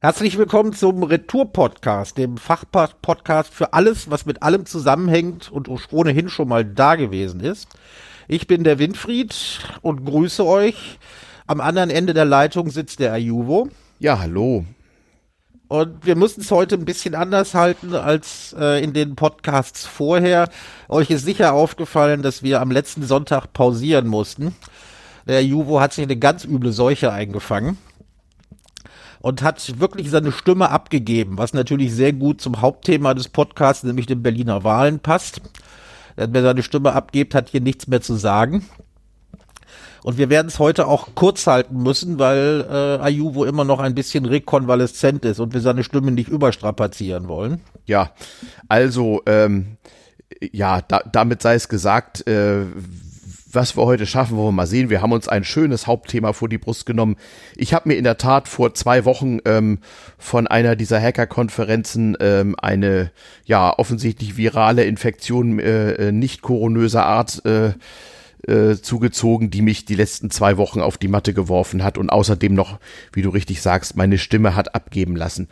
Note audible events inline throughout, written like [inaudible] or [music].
Herzlich willkommen zum Retour-Podcast, dem Fachpodcast für alles, was mit allem zusammenhängt und ohnehin schon mal da gewesen ist. Ich bin der Winfried und grüße euch. Am anderen Ende der Leitung sitzt der Ayuvo. Ja, hallo. Und wir müssen es heute ein bisschen anders halten als äh, in den Podcasts vorher. Euch ist sicher aufgefallen, dass wir am letzten Sonntag pausieren mussten. Der Juvo hat sich eine ganz üble Seuche eingefangen und hat wirklich seine Stimme abgegeben, was natürlich sehr gut zum Hauptthema des Podcasts, nämlich den Berliner Wahlen passt. Wer seine Stimme abgibt, hat hier nichts mehr zu sagen. Und wir werden es heute auch kurz halten müssen, weil äh, Ayuvo immer noch ein bisschen rekonvaleszent ist und wir seine Stimme nicht überstrapazieren wollen. Ja, also ähm, ja, da, damit sei es gesagt, äh, was wir heute schaffen, wollen wir mal sehen. Wir haben uns ein schönes Hauptthema vor die Brust genommen. Ich habe mir in der Tat vor zwei Wochen ähm, von einer dieser Hacker-Konferenzen ähm, eine ja offensichtlich virale Infektion äh, äh nicht koronöser Art äh, äh, zugezogen, die mich die letzten zwei Wochen auf die Matte geworfen hat und außerdem noch, wie du richtig sagst, meine Stimme hat abgeben lassen.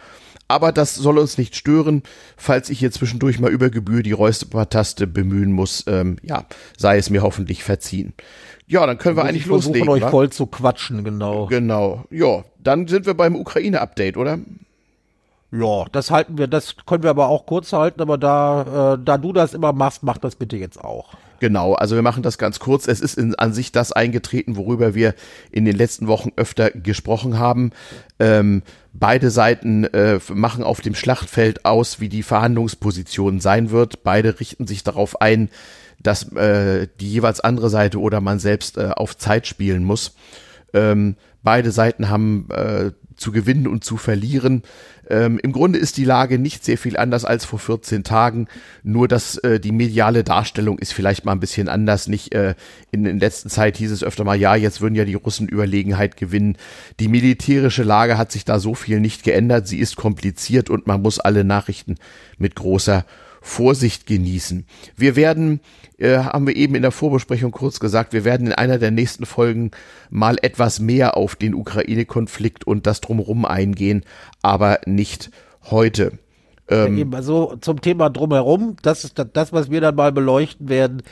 Aber das soll uns nicht stören, falls ich hier zwischendurch mal über Gebühr die Räuspertaste bemühen muss. Ähm, ja, sei es mir hoffentlich verziehen. Ja, dann können wir eigentlich loslegen. versuchen, euch voll zu quatschen, genau. Genau. Ja, dann sind wir beim Ukraine-Update, oder? Ja, das halten wir, das können wir aber auch kurz halten, aber da, äh, da du das immer machst, mach das bitte jetzt auch. Genau, also wir machen das ganz kurz. Es ist in, an sich das eingetreten, worüber wir in den letzten Wochen öfter gesprochen haben. Ähm, beide Seiten äh, machen auf dem Schlachtfeld aus, wie die Verhandlungsposition sein wird. Beide richten sich darauf ein, dass äh, die jeweils andere Seite oder man selbst äh, auf Zeit spielen muss. Ähm, beide Seiten haben äh, zu gewinnen und zu verlieren. Ähm, Im Grunde ist die Lage nicht sehr viel anders als vor 14 Tagen, nur dass äh, die mediale Darstellung ist vielleicht mal ein bisschen anders. Nicht äh, in, in letzter Zeit hieß es öfter mal, ja, jetzt würden ja die Russen Überlegenheit gewinnen. Die militärische Lage hat sich da so viel nicht geändert. Sie ist kompliziert und man muss alle Nachrichten mit großer Vorsicht genießen. Wir werden, äh, haben wir eben in der Vorbesprechung kurz gesagt, wir werden in einer der nächsten Folgen mal etwas mehr auf den Ukraine-Konflikt und das drumherum eingehen, aber nicht heute. Ähm, ja, eben, also zum Thema drumherum, das ist das, was wir dann mal beleuchten werden,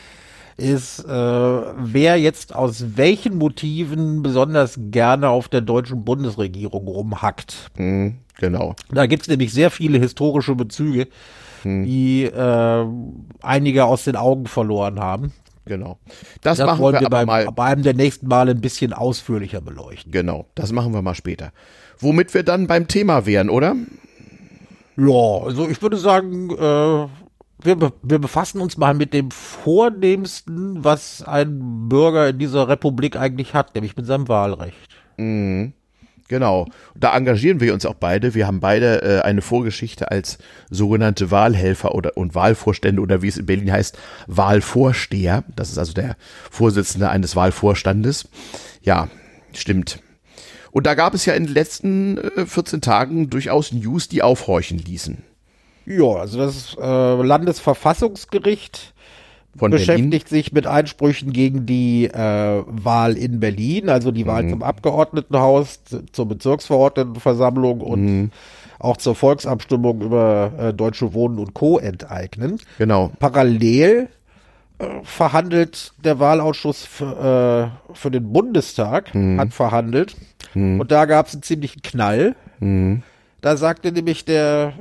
ist, äh, wer jetzt aus welchen Motiven besonders gerne auf der deutschen Bundesregierung rumhackt. Mhm, genau. Da gibt es nämlich sehr viele historische Bezüge hm. die äh, einige aus den Augen verloren haben. Genau. Das, das machen wollen wir, wir beim, mal, bei einem der nächsten Male ein bisschen ausführlicher beleuchten. Genau, das machen wir mal später. Womit wir dann beim Thema wären, oder? Ja, also ich würde sagen, äh, wir, wir befassen uns mal mit dem Vornehmsten, was ein Bürger in dieser Republik eigentlich hat, nämlich mit seinem Wahlrecht. Mhm. Genau. Da engagieren wir uns auch beide. Wir haben beide äh, eine Vorgeschichte als sogenannte Wahlhelfer oder und Wahlvorstände oder wie es in Berlin heißt, Wahlvorsteher. Das ist also der Vorsitzende eines Wahlvorstandes. Ja, stimmt. Und da gab es ja in den letzten äh, 14 Tagen durchaus News, die aufhorchen ließen. Ja, also das äh, Landesverfassungsgericht von beschäftigt Berlin. sich mit Einsprüchen gegen die äh, Wahl in Berlin, also die Wahl mhm. zum Abgeordnetenhaus, zur Bezirksverordnetenversammlung und mhm. auch zur Volksabstimmung über äh, Deutsche Wohnen und Co. enteignen. Genau. Parallel äh, verhandelt der Wahlausschuss für, äh, für den Bundestag, mhm. hat verhandelt. Mhm. Und da gab es einen ziemlichen Knall. Mhm. Da sagte nämlich der,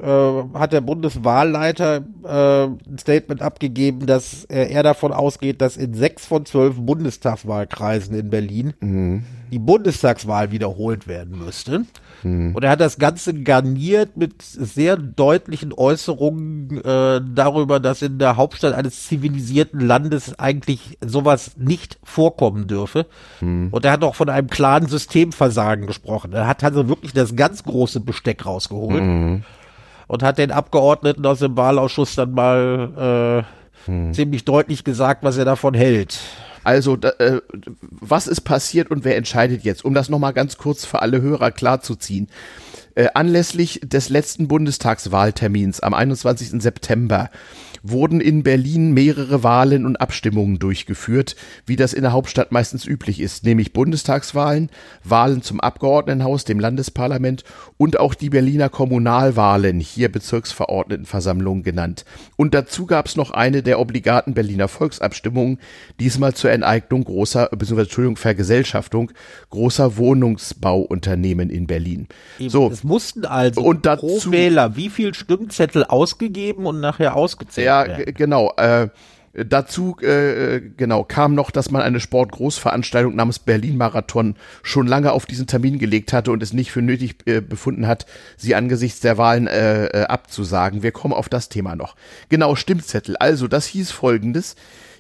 äh, hat der Bundeswahlleiter äh, ein Statement abgegeben, dass äh, er davon ausgeht, dass in sechs von zwölf Bundestagswahlkreisen in Berlin mhm. die Bundestagswahl wiederholt werden müsste. Mhm. Und er hat das Ganze garniert mit sehr deutlichen Äußerungen äh, darüber, dass in der Hauptstadt eines zivilisierten Landes eigentlich sowas nicht vorkommen dürfe. Mhm. Und er hat auch von einem klaren Systemversagen gesprochen. Er hat also wirklich das ganz große Besteck rausgeholt mhm. und hat den Abgeordneten aus dem Wahlausschuss dann mal äh, mhm. ziemlich deutlich gesagt, was er davon hält. Also, da, äh, was ist passiert und wer entscheidet jetzt? Um das nochmal ganz kurz für alle Hörer klarzuziehen. Äh, anlässlich des letzten Bundestagswahltermins am 21. September wurden in Berlin mehrere Wahlen und Abstimmungen durchgeführt, wie das in der Hauptstadt meistens üblich ist, nämlich Bundestagswahlen, Wahlen zum Abgeordnetenhaus, dem Landesparlament und auch die Berliner Kommunalwahlen, hier Bezirksverordnetenversammlungen genannt. Und dazu gab es noch eine der obligaten Berliner Volksabstimmungen, diesmal zur Enteignung großer, beziehungsweise Entschuldigung, Vergesellschaftung großer Wohnungsbauunternehmen in Berlin. Eben, so. Es mussten also und dazu, pro Wähler wie viel Stimmzettel ausgegeben und nachher ausgezählt ja, genau. Äh, Dazu äh, genau kam noch, dass man eine Sportgroßveranstaltung namens Berlin Marathon schon lange auf diesen Termin gelegt hatte und es nicht für nötig äh, befunden hat, sie angesichts der Wahlen äh, äh, abzusagen. Wir kommen auf das Thema noch. Genau, Stimmzettel. Also, das hieß folgendes.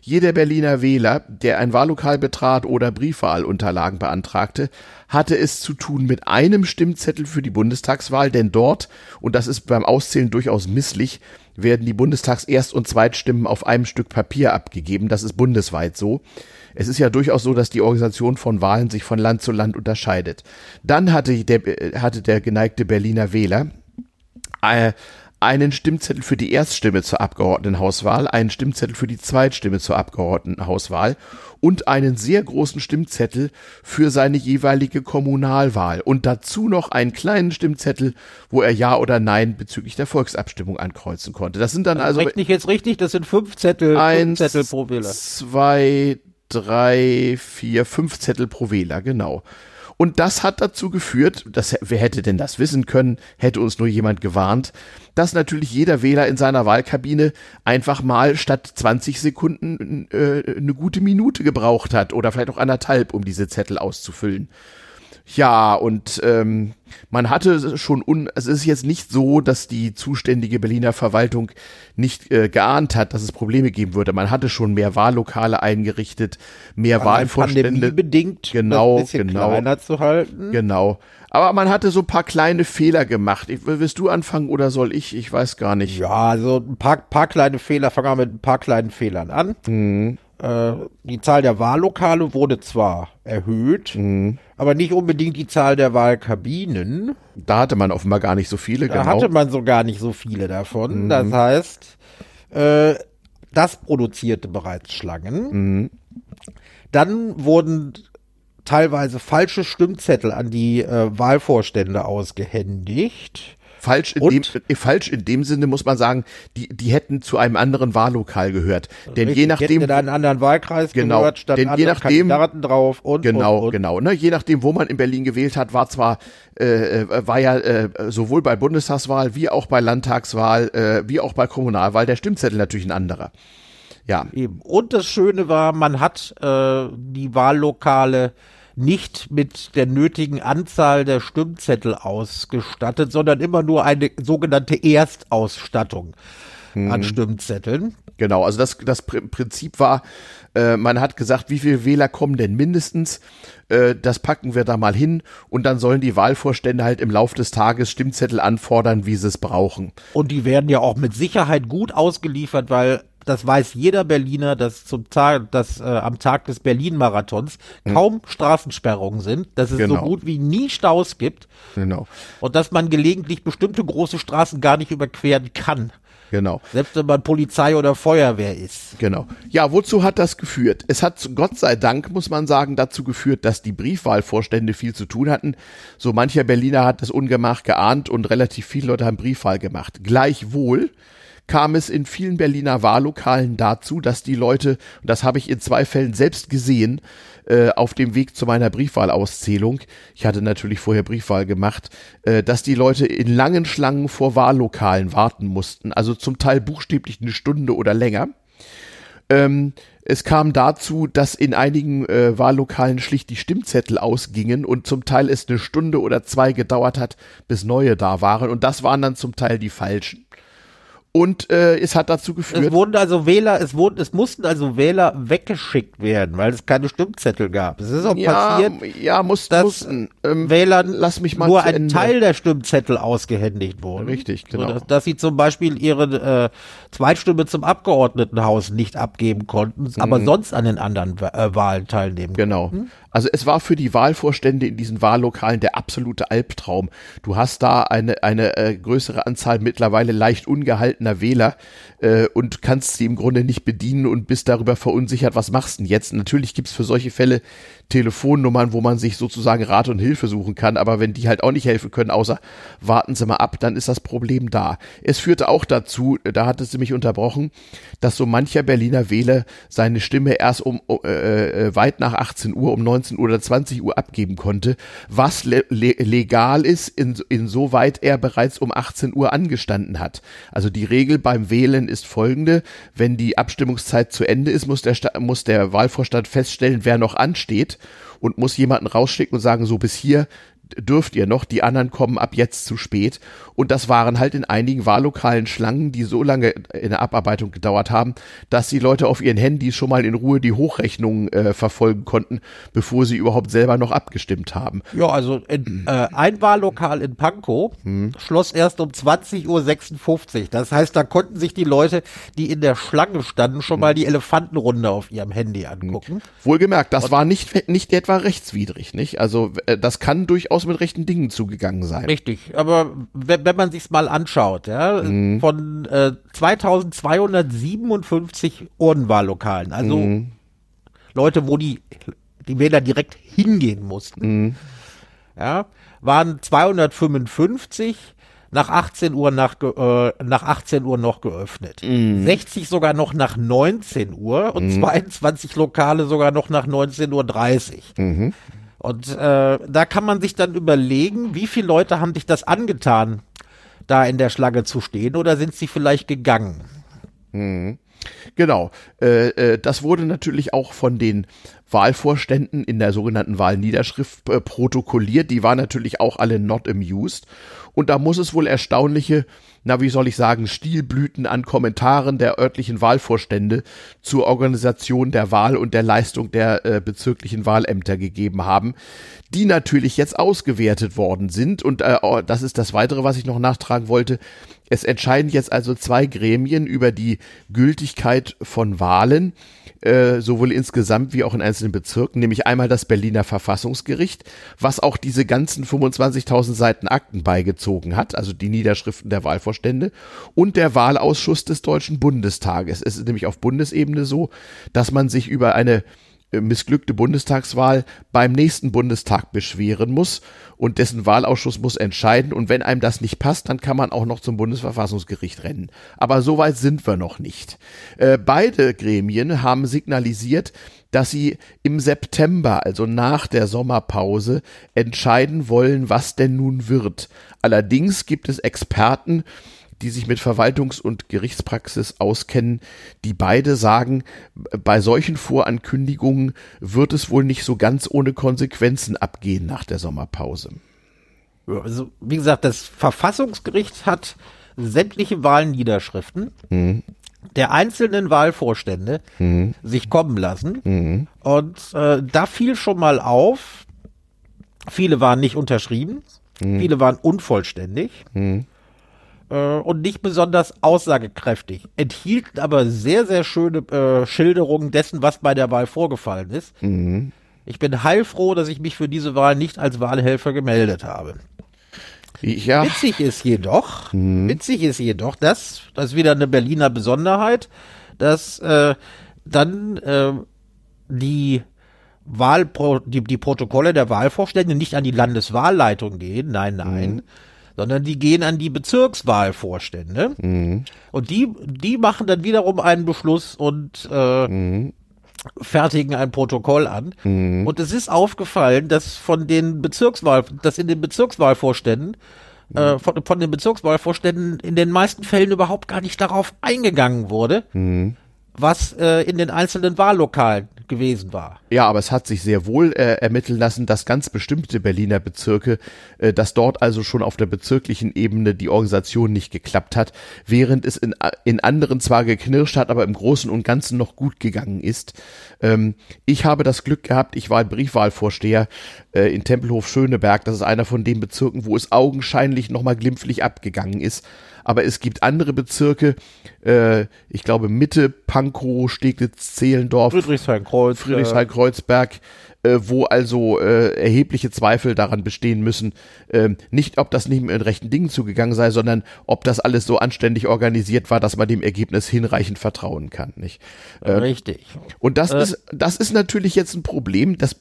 Jeder Berliner Wähler, der ein Wahllokal betrat oder Briefwahlunterlagen beantragte, hatte es zu tun mit einem Stimmzettel für die Bundestagswahl, denn dort, und das ist beim Auszählen durchaus misslich, werden die Bundestags-Erst- und Zweitstimmen auf einem Stück Papier abgegeben. Das ist bundesweit so. Es ist ja durchaus so, dass die Organisation von Wahlen sich von Land zu Land unterscheidet. Dann hatte der, hatte der geneigte Berliner Wähler äh, einen Stimmzettel für die Erststimme zur Abgeordnetenhauswahl, einen Stimmzettel für die Zweitstimme zur Abgeordnetenhauswahl und einen sehr großen Stimmzettel für seine jeweilige Kommunalwahl und dazu noch einen kleinen Stimmzettel, wo er Ja oder Nein bezüglich der Volksabstimmung ankreuzen konnte. Das sind dann also. Rechne ich jetzt richtig? Das sind fünf Zettel, eins, fünf Zettel pro Wähler. Zwei, drei, vier, fünf Zettel pro Wähler, genau. Und das hat dazu geführt, dass, wer hätte denn das wissen können, hätte uns nur jemand gewarnt, dass natürlich jeder Wähler in seiner Wahlkabine einfach mal statt 20 Sekunden äh, eine gute Minute gebraucht hat oder vielleicht auch anderthalb, um diese Zettel auszufüllen. Ja, und ähm, man hatte schon, un es ist jetzt nicht so, dass die zuständige Berliner Verwaltung nicht äh, geahnt hat, dass es Probleme geben würde. Man hatte schon mehr Wahllokale eingerichtet, mehr War Wahlvorstände. bedingt, genau, das ein genau, kleiner zu halten. Genau. Aber man hatte so ein paar kleine Fehler gemacht. Ich, willst du anfangen oder soll ich? Ich weiß gar nicht. Ja, also ein paar, paar kleine Fehler. Fangen wir mit ein paar kleinen Fehlern an. Mhm. Äh, die Zahl der Wahllokale wurde zwar erhöht, mhm. aber nicht unbedingt die Zahl der Wahlkabinen. Da hatte man offenbar gar nicht so viele, da genau. hatte man so gar nicht so viele davon. Mhm. Das heißt, äh, das produzierte bereits Schlangen. Mhm. Dann wurden teilweise falsche Stimmzettel an die äh, Wahlvorstände ausgehändigt. Falsch in, dem, äh, falsch in dem Sinne muss man sagen, die, die hätten zu einem anderen Wahllokal gehört. Denn Richtig, je nachdem. Hätten einen anderen Wahlkreis genau, gehört, stand denn je nachdem, Kandidaten drauf und. Genau, und, und. genau. Ne, je nachdem, wo man in Berlin gewählt hat, war zwar, äh, äh, war ja äh, sowohl bei Bundestagswahl wie auch bei Landtagswahl, äh, wie auch bei Kommunalwahl der Stimmzettel natürlich ein anderer. Ja. Eben. Und das Schöne war, man hat äh, die Wahllokale nicht mit der nötigen Anzahl der Stimmzettel ausgestattet, sondern immer nur eine sogenannte Erstausstattung hm. an Stimmzetteln. Genau, also das, das Prinzip war, äh, man hat gesagt, wie viele Wähler kommen denn mindestens? Äh, das packen wir da mal hin und dann sollen die Wahlvorstände halt im Lauf des Tages Stimmzettel anfordern, wie sie es brauchen. Und die werden ja auch mit Sicherheit gut ausgeliefert, weil das weiß jeder Berliner, dass zum Tag, dass äh, am Tag des Berlin-Marathons hm. kaum Straßensperrungen sind, dass es genau. so gut wie nie Staus gibt. Genau. Und dass man gelegentlich bestimmte große Straßen gar nicht überqueren kann. Genau. Selbst wenn man Polizei oder Feuerwehr ist. Genau. Ja, wozu hat das geführt? Es hat Gott sei Dank, muss man sagen, dazu geführt, dass die Briefwahlvorstände viel zu tun hatten. So mancher Berliner hat das Ungemach geahnt und relativ viele Leute haben Briefwahl gemacht. Gleichwohl kam es in vielen Berliner Wahllokalen dazu, dass die Leute, und das habe ich in zwei Fällen selbst gesehen, äh, auf dem Weg zu meiner Briefwahlauszählung, ich hatte natürlich vorher Briefwahl gemacht, äh, dass die Leute in langen Schlangen vor Wahllokalen warten mussten, also zum Teil buchstäblich eine Stunde oder länger. Ähm, es kam dazu, dass in einigen äh, Wahllokalen schlicht die Stimmzettel ausgingen und zum Teil es eine Stunde oder zwei gedauert hat, bis neue da waren. Und das waren dann zum Teil die falschen. Und äh, es hat dazu geführt. Es wurden also Wähler, es wurden, es mussten also Wähler weggeschickt werden, weil es keine Stimmzettel gab. Es ist auch ja, passiert, ja, muss, dass mussten, ähm, Wählern lass mich mal nur ein Ende. Teil der Stimmzettel ausgehändigt wurde. Richtig, genau. So, dass, dass, sie zum Beispiel ihre äh, Zweitstimme zum Abgeordnetenhaus nicht abgeben konnten, mhm. aber sonst an den anderen äh, Wahlen teilnehmen. Genau. Konnten. Also es war für die Wahlvorstände in diesen Wahllokalen der absolute Albtraum. Du hast da eine, eine äh, größere Anzahl mittlerweile leicht ungehalten seltener Wähler äh, und kannst sie im Grunde nicht bedienen und bist darüber verunsichert, was machst du denn jetzt? Natürlich gibt's für solche Fälle Telefonnummern, wo man sich sozusagen Rat und Hilfe suchen kann, aber wenn die halt auch nicht helfen können, außer warten Sie mal ab, dann ist das Problem da. Es führte auch dazu, da hatte sie mich unterbrochen, dass so mancher Berliner Wähler seine Stimme erst um äh, äh weit nach 18 Uhr, um 19 Uhr oder 20 Uhr abgeben konnte, was le legal ist, in, insoweit er bereits um 18 Uhr angestanden hat. Also die Regel beim Wählen ist folgende, wenn die Abstimmungszeit zu Ende ist, muss der, muss der Wahlvorstand feststellen, wer noch ansteht und muss jemanden rausschicken und sagen, so bis hier dürft ihr noch, die anderen kommen ab jetzt zu spät. Und das waren halt in einigen Wahllokalen Schlangen, die so lange in der Abarbeitung gedauert haben, dass die Leute auf ihren Handys schon mal in Ruhe die Hochrechnungen äh, verfolgen konnten, bevor sie überhaupt selber noch abgestimmt haben. Ja, also in, äh, ein Wahllokal in Pankow hm. schloss erst um 20.56 Uhr. Das heißt, da konnten sich die Leute, die in der Schlange standen, schon mal die Elefantenrunde auf ihrem Handy angucken. Wohlgemerkt, das Und war nicht, nicht etwa rechtswidrig, nicht? Also äh, das kann durchaus durchaus mit rechten Dingen zugegangen sein. Richtig, aber wenn, wenn man sich's mal anschaut, ja, mhm. von äh, 2257 Urnwahllokalen, also mhm. Leute, wo die, die Wähler direkt hingehen mussten, mhm. ja, waren 255 nach 18 Uhr nach, äh, nach 18 Uhr noch geöffnet. Mm. 60 sogar noch nach 19 Uhr und mm. 22 Lokale sogar noch nach 19.30 Uhr. Mhm. Und äh, da kann man sich dann überlegen, wie viele Leute haben sich das angetan, da in der Schlange zu stehen, oder sind sie vielleicht gegangen? Mhm. Genau. Äh, äh, das wurde natürlich auch von den Wahlvorständen in der sogenannten Wahlniederschrift äh, protokolliert. Die waren natürlich auch alle not amused. Und da muss es wohl erstaunliche na wie soll ich sagen, Stilblüten an Kommentaren der örtlichen Wahlvorstände zur Organisation der Wahl und der Leistung der äh, bezirklichen Wahlämter gegeben haben, die natürlich jetzt ausgewertet worden sind. Und äh, oh, das ist das Weitere, was ich noch nachtragen wollte. Es entscheiden jetzt also zwei Gremien über die Gültigkeit von Wahlen äh, sowohl insgesamt wie auch in einzelnen Bezirken, nämlich einmal das Berliner Verfassungsgericht, was auch diese ganzen 25.000 Seiten Akten beigezogen hat, also die Niederschriften der Wahlvorstände, und der Wahlausschuss des Deutschen Bundestages. Es ist nämlich auf Bundesebene so, dass man sich über eine missglückte Bundestagswahl beim nächsten Bundestag beschweren muss und dessen Wahlausschuss muss entscheiden und wenn einem das nicht passt, dann kann man auch noch zum Bundesverfassungsgericht rennen. Aber so weit sind wir noch nicht. Äh, beide Gremien haben signalisiert, dass sie im September, also nach der Sommerpause, entscheiden wollen, was denn nun wird. Allerdings gibt es Experten, die sich mit Verwaltungs- und Gerichtspraxis auskennen, die beide sagen, bei solchen Vorankündigungen wird es wohl nicht so ganz ohne Konsequenzen abgehen nach der Sommerpause. Also, wie gesagt, das Verfassungsgericht hat sämtliche Wahlniederschriften mhm. der einzelnen Wahlvorstände mhm. sich kommen lassen. Mhm. Und äh, da fiel schon mal auf, viele waren nicht unterschrieben, mhm. viele waren unvollständig. Mhm äh, und nicht besonders aussagekräftig. Enthielt aber sehr, sehr schöne äh, Schilderungen dessen, was bei der Wahl vorgefallen ist. Mhm. Ich bin heilfroh, dass ich mich für diese Wahl nicht als Wahlhelfer gemeldet habe. Ja. Witzig ist jedoch, mhm. witzig ist jedoch, dass, das ist wieder eine Berliner Besonderheit, dass äh, dann äh, die Wahlpro die, die Protokolle der Wahlvorstände nicht an die Landeswahlleitung gehen, nein, nein, mhm sondern die gehen an die Bezirkswahlvorstände mhm. und die, die machen dann wiederum einen Beschluss und äh, mhm. fertigen ein Protokoll an. Mhm. Und es ist aufgefallen, dass von den Bezirkswahl, dass in den Bezirkswahlvorständen äh, von, von den Bezirkswahlvorständen in den meisten Fällen überhaupt gar nicht darauf eingegangen wurde, mhm. was äh, in den einzelnen Wahllokalen gewesen war. Ja, aber es hat sich sehr wohl äh, ermitteln lassen, dass ganz bestimmte Berliner Bezirke, äh, dass dort also schon auf der bezirklichen Ebene die Organisation nicht geklappt hat, während es in, in anderen zwar geknirscht hat, aber im Großen und Ganzen noch gut gegangen ist. Ähm, ich habe das Glück gehabt, ich war Briefwahlvorsteher äh, in Tempelhof Schöneberg, das ist einer von den Bezirken, wo es augenscheinlich nochmal glimpflich abgegangen ist aber es gibt andere Bezirke, äh, ich glaube Mitte, Pankow, Steglitz, Zehlendorf, Friedrichshain-Kreuzberg, Friedrichshain-Kreuzberg, äh, wo also äh, erhebliche Zweifel daran bestehen müssen, äh, nicht ob das nicht mit rechten Dingen zugegangen sei, sondern ob das alles so anständig organisiert war, dass man dem Ergebnis hinreichend vertrauen kann. Nicht? Äh, Richtig. Und das ist das ist natürlich jetzt ein Problem. Das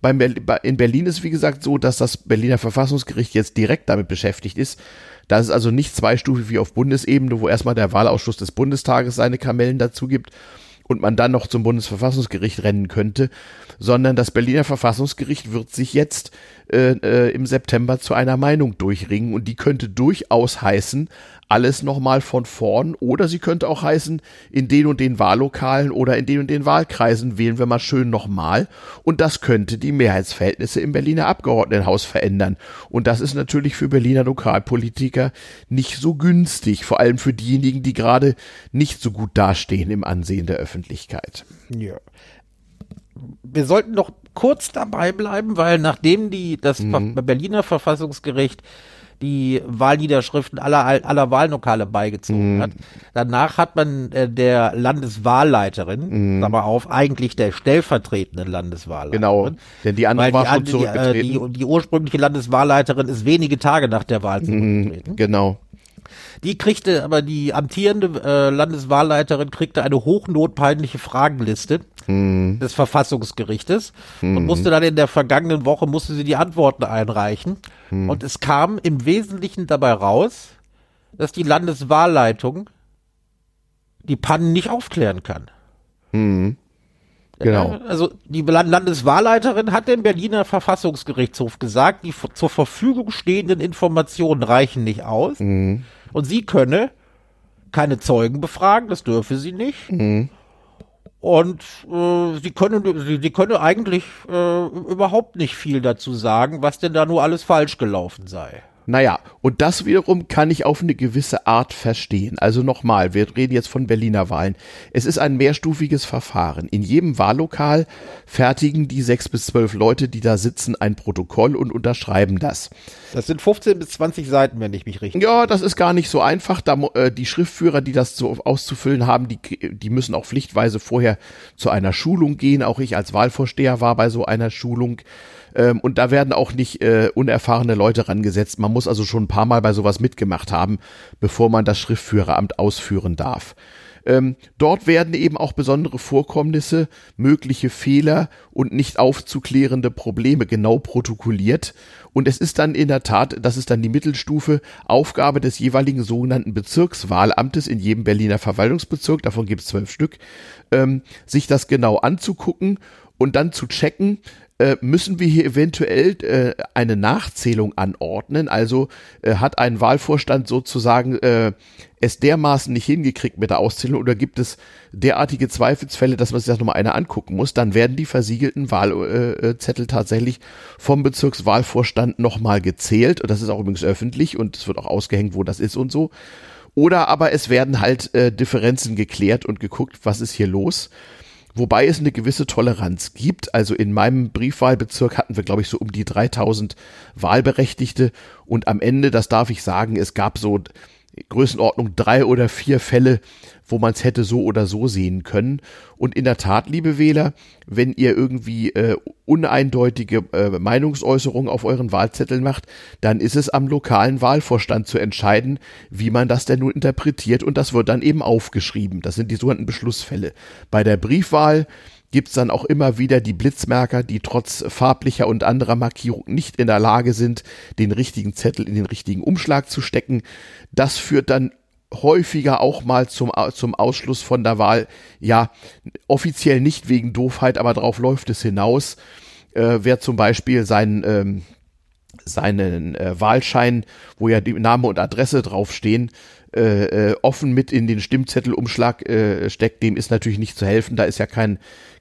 beim in Berlin ist wie gesagt so, dass das Berliner Verfassungsgericht jetzt direkt damit beschäftigt ist. Das ist also nicht zweistufig wie auf Bundesebene, wo erstmal der Wahlausschuss des Bundestages seine Kamellen dazu gibt und man dann noch zum Bundesverfassungsgericht rennen könnte, sondern das Berliner Verfassungsgericht wird sich jetzt äh, äh, im September zu einer Meinung durchringen und die könnte durchaus heißen, alles nochmal von vorn oder sie könnte auch heißen, in den und den Wahllokalen oder in den und den Wahlkreisen wählen wir mal schön nochmal und das könnte die Mehrheitsverhältnisse im Berliner Abgeordnetenhaus verändern und das ist natürlich für Berliner Lokalpolitiker nicht so günstig, vor allem für diejenigen, die gerade nicht so gut dastehen im Ansehen der Öffentlichkeit. Ja. Wir sollten noch kurz dabei bleiben, weil nachdem die das mhm. Berliner Verfassungsgericht die Wahlniederschriften aller, aller Wahllokale beigezogen mhm. hat. Danach hat man äh, der Landeswahlleiterin, mhm. sag mal auf, eigentlich der stellvertretenden Landeswahlleiterin. Genau, denn die andere war schon die, zurückgetreten. Die, die, die, ursprüngliche Landeswahlleiterin ist wenige Tage nach der Wahl mhm, zurückgetreten. genau. Die kriegte, aber die amtierende äh, Landeswahlleiterin kriegte eine hochnotpeinliche Fragenliste hm. des Verfassungsgerichtes hm. und musste dann in der vergangenen Woche, musste sie die Antworten einreichen. Hm. Und es kam im Wesentlichen dabei raus, dass die Landeswahlleitung die Pannen nicht aufklären kann. Hm. Genau. Ja, also die Landeswahlleiterin hat dem Berliner Verfassungsgerichtshof gesagt, die zur Verfügung stehenden Informationen reichen nicht aus. Mhm. Und sie könne keine Zeugen befragen, das dürfe sie nicht. Mhm. Und äh, sie könne, sie, sie könne eigentlich äh, überhaupt nicht viel dazu sagen, was denn da nur alles falsch gelaufen sei. Naja, und das wiederum kann ich auf eine gewisse Art verstehen. Also nochmal, wir reden jetzt von Berliner Wahlen. Es ist ein mehrstufiges Verfahren. In jedem Wahllokal fertigen die sechs bis zwölf Leute, die da sitzen, ein Protokoll und unterschreiben das. Das sind 15 bis 20 Seiten, wenn ich mich richtig. Ja, das ist gar nicht so einfach. Da, äh, die Schriftführer, die das so auszufüllen haben, die, die müssen auch pflichtweise vorher zu einer Schulung gehen. Auch ich als Wahlvorsteher war bei so einer Schulung. Ähm, und da werden auch nicht äh, unerfahrene Leute rangesetzt. Man muss also schon ein paar Mal bei sowas mitgemacht haben, bevor man das Schriftführeramt ausführen darf. Ähm, dort werden eben auch besondere Vorkommnisse, mögliche Fehler und nicht aufzuklärende Probleme genau protokolliert. Und es ist dann in der Tat, das ist dann die Mittelstufe, Aufgabe des jeweiligen sogenannten Bezirkswahlamtes in jedem Berliner Verwaltungsbezirk, davon gibt es zwölf Stück, ähm, sich das genau anzugucken und dann zu checken, äh, müssen wir hier eventuell äh, eine Nachzählung anordnen. Also äh, hat ein Wahlvorstand sozusagen äh, es dermaßen nicht hingekriegt mit der Auszählung oder gibt es derartige Zweifelsfälle, dass man sich das nochmal einer angucken muss, dann werden die versiegelten Wahlzettel äh, tatsächlich vom Bezirkswahlvorstand nochmal gezählt. Und das ist auch übrigens öffentlich und es wird auch ausgehängt, wo das ist und so. Oder aber es werden halt Differenzen geklärt und geguckt, was ist hier los. Wobei es eine gewisse Toleranz gibt. Also in meinem Briefwahlbezirk hatten wir, glaube ich, so um die 3000 Wahlberechtigte. Und am Ende, das darf ich sagen, es gab so Größenordnung drei oder vier Fälle, wo man es hätte so oder so sehen können. Und in der Tat, liebe Wähler, wenn ihr irgendwie äh, uneindeutige äh, Meinungsäußerungen auf euren Wahlzetteln macht, dann ist es am lokalen Wahlvorstand zu entscheiden, wie man das denn nun interpretiert und das wird dann eben aufgeschrieben. Das sind die sogenannten Beschlussfälle. Bei der Briefwahl gibt's dann auch immer wieder die Blitzmerker, die trotz farblicher und anderer Markierung nicht in der Lage sind, den richtigen Zettel in den richtigen Umschlag zu stecken. Das führt dann häufiger auch mal zum, zum Ausschluss von der Wahl. Ja, offiziell nicht wegen Doofheit, aber darauf läuft es hinaus. Äh, wer zum Beispiel seinen, ähm, seinen äh, Wahlschein, wo ja die Name und Adresse draufstehen, äh, äh, offen mit in den Stimmzettelumschlag äh, steckt, dem ist natürlich nicht zu helfen. Da ist ja kein,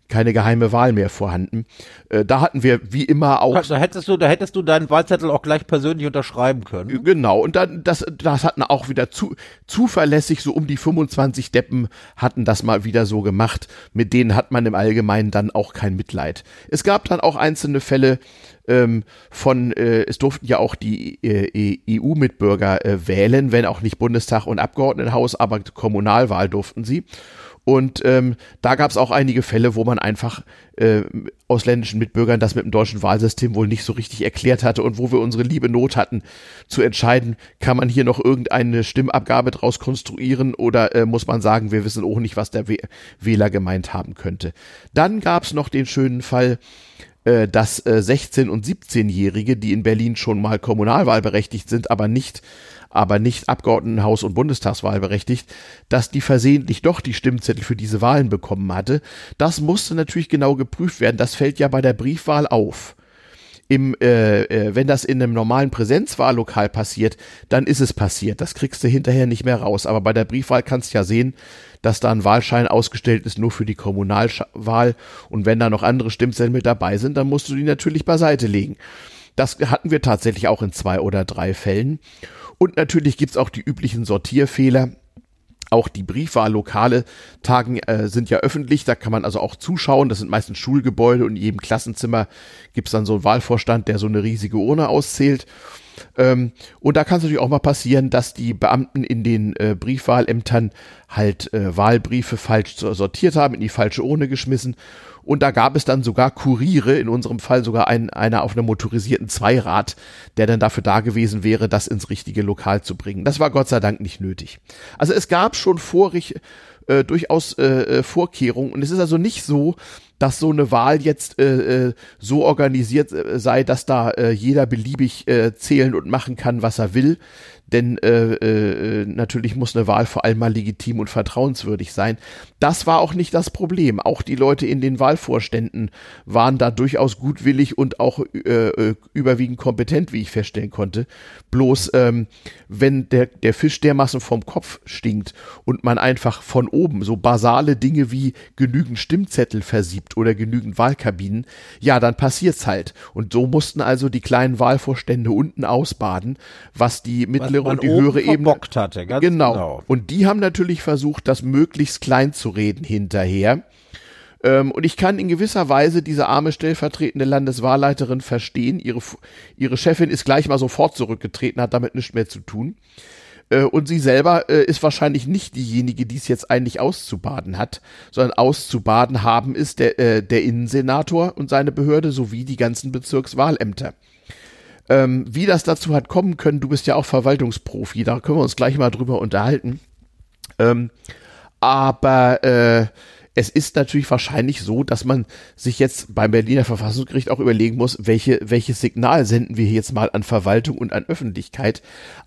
keine geheime Wahl mehr vorhanden. Äh, da hatten wir wie immer auch. Da hättest du, da hättest du deinen Wahlzettel auch gleich persönlich unterschreiben können. Genau. Und dann, das, das hatten auch wieder zu, zuverlässig so um die 25 Deppen hatten das mal wieder so gemacht. Mit denen hat man im Allgemeinen dann auch kein Mitleid. Es gab dann auch einzelne Fälle, ähm, von, äh, es durften ja auch die äh, EU-Mitbürger äh, wählen, wenn auch nicht Bundestag und Abgeordnetenhaus, aber Kommunalwahl durften sie. Und ähm, da gab es auch einige Fälle, wo man einfach äh, ausländischen Mitbürgern das mit dem deutschen Wahlsystem wohl nicht so richtig erklärt hatte und wo wir unsere liebe Not hatten zu entscheiden, kann man hier noch irgendeine Stimmabgabe draus konstruieren oder äh, muss man sagen, wir wissen auch nicht, was der Wähler gemeint haben könnte. Dann gab es noch den schönen Fall, dass äh, 16- und 17-Jährige, die in Berlin schon mal kommunalwahlberechtigt sind, aber nicht aber nicht Abgeordnetenhaus- und Bundestagswahl berechtigt, dass die versehentlich doch die Stimmzettel für diese Wahlen bekommen hatte. Das musste natürlich genau geprüft werden. Das fällt ja bei der Briefwahl auf. Im, äh, äh, wenn das in einem normalen Präsenzwahllokal passiert, dann ist es passiert. Das kriegst du hinterher nicht mehr raus. Aber bei der Briefwahl kannst du ja sehen, dass da ein Wahlschein ausgestellt ist nur für die Kommunalwahl. Und wenn da noch andere Stimmzettel mit dabei sind, dann musst du die natürlich beiseite legen. Das hatten wir tatsächlich auch in zwei oder drei Fällen. Und natürlich gibt's auch die üblichen Sortierfehler. Auch die Briefwahllokale tagen äh, sind ja öffentlich, da kann man also auch zuschauen. Das sind meistens Schulgebäude und in jedem Klassenzimmer gibt's dann so einen Wahlvorstand, der so eine riesige Urne auszählt. Ähm, und da kann es natürlich auch mal passieren, dass die Beamten in den äh, Briefwahlämtern halt äh, Wahlbriefe falsch sortiert haben, in die falsche Urne geschmissen und da gab es dann sogar Kuriere, in unserem Fall sogar ein, einer auf einem motorisierten Zweirad, der dann dafür da gewesen wäre, das ins richtige Lokal zu bringen. Das war Gott sei Dank nicht nötig. Also es gab schon Vorricht, äh, durchaus äh, äh, Vorkehrungen und es ist also nicht so, dass so eine Wahl jetzt äh, äh so organisiert äh, sei, dass da jeder beliebig äh, zählen und machen kann, was er will, denn äh, äh, natürlich muss eine Wahl vor allem mal legitim und vertrauenswürdig sein. Das war auch nicht das Problem. Auch die Leute in den Wahlvorständen waren da durchaus gutwillig und auch äh, äh, überwiegend kompetent, wie ich feststellen konnte. Bloß ähm, wenn der, der Fisch dermaßen vom Kopf stinkt und man einfach von oben so basale Dinge wie genügend Stimmzettel versiebt oder genügend Wahlkabinen, ja, dann passiert's halt. Und so mussten also die kleinen Wahlvorstände unten ausbaden, was die mittlere und die höhere Ebene hatte. Ganz genau. genau. Und die haben natürlich versucht, das möglichst klein zu reden hinterher. Ähm, und ich kann in gewisser Weise diese arme stellvertretende Landeswahlleiterin verstehen. Ihre, ihre Chefin ist gleich mal sofort zurückgetreten, hat damit nichts mehr zu tun. Äh, und sie selber äh, ist wahrscheinlich nicht diejenige, die es jetzt eigentlich auszubaden hat, sondern auszubaden haben ist der, äh, der Innensenator und seine Behörde sowie die ganzen Bezirkswahlämter. Ähm, wie das dazu hat kommen können, du bist ja auch Verwaltungsprofi, da können wir uns gleich mal drüber unterhalten. Ähm, aber äh, es ist natürlich wahrscheinlich so, dass man sich jetzt beim Berliner Verfassungsgericht auch überlegen muss, welche, welches Signal senden wir jetzt mal an Verwaltung und an Öffentlichkeit.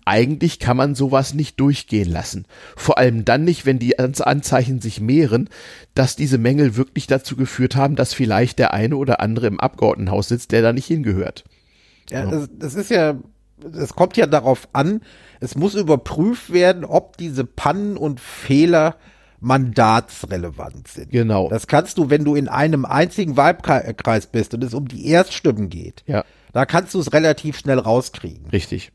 Eigentlich kann man sowas nicht durchgehen lassen. Vor allem dann nicht, wenn die Anzeichen sich mehren, dass diese Mängel wirklich dazu geführt haben, dass vielleicht der eine oder andere im Abgeordnetenhaus sitzt, der da nicht hingehört. Ja, das, das ist ja, es kommt ja darauf an, es muss überprüft werden, ob diese Pannen und Fehler mandatsrelevant sind. Genau. Das kannst du, wenn du in einem einzigen Wahlkreis bist und es um die Erststimmen geht. Ja. Da kannst du es relativ schnell rauskriegen. Richtig.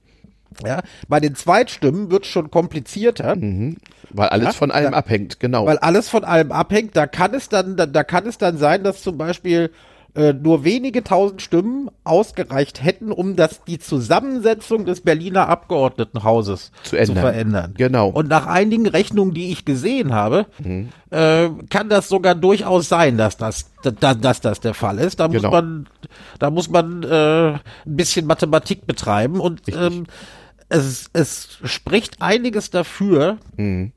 Ja, bei den Zweitstimmen wird es schon komplizierter. Mhm. Weil alles ja, von allem da, abhängt, genau. Weil alles von allem abhängt. Da kann es dann, da, da kann es dann sein, dass zum Beispiel äh, nur wenige tausend Stimmen ausgereicht hätten, um das, die Zusammensetzung des Berliner Abgeordnetenhauses zu, zu verändern. Genau. Und nach einigen Rechnungen, die ich gesehen habe, mhm. äh, kann das sogar durchaus sein, dass das, dass, dass das der Fall ist. Da genau. muss man, da muss man äh, ein bisschen Mathematik betreiben und ähm, es, es spricht einiges dafür, mhm.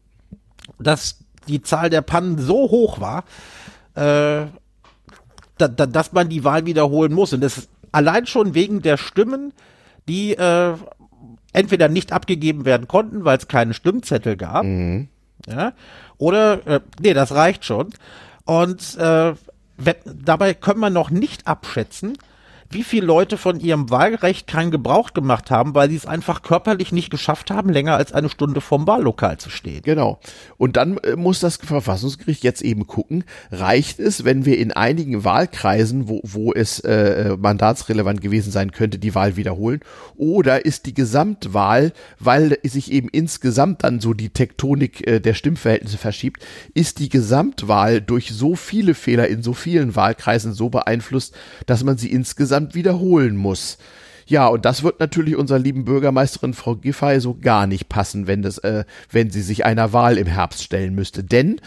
dass die Zahl der Pannen so hoch war, äh, da, da, dass man die Wahl wiederholen muss. Und das ist allein schon wegen der Stimmen, die äh, entweder nicht abgegeben werden konnten, weil es keinen Stimmzettel gab. Mhm. Ja, oder, äh, nee, das reicht schon. Und äh, wenn, dabei können wir noch nicht abschätzen, wie viele Leute von ihrem Wahlrecht keinen Gebrauch gemacht haben, weil sie es einfach körperlich nicht geschafft haben, länger als eine Stunde vorm Wahllokal zu stehen. Genau. Und dann äh, muss das Verfassungsgericht jetzt eben gucken, reicht es, wenn wir in einigen Wahlkreisen, wo, wo es äh, mandatsrelevant gewesen sein könnte, die Wahl wiederholen, oder ist die Gesamtwahl, weil sich eben insgesamt dann so die Tektonik äh, der Stimmverhältnisse verschiebt, ist die Gesamtwahl durch so viele Fehler in so vielen Wahlkreisen so beeinflusst, dass man sie insgesamt insgesamt wiederholen muss. Ja, und das wird natürlich unserer lieben Bürgermeisterin Frau Giffey so gar nicht passen, wenn das, äh, wenn sie sich einer Wahl im Herbst stellen müsste. Denn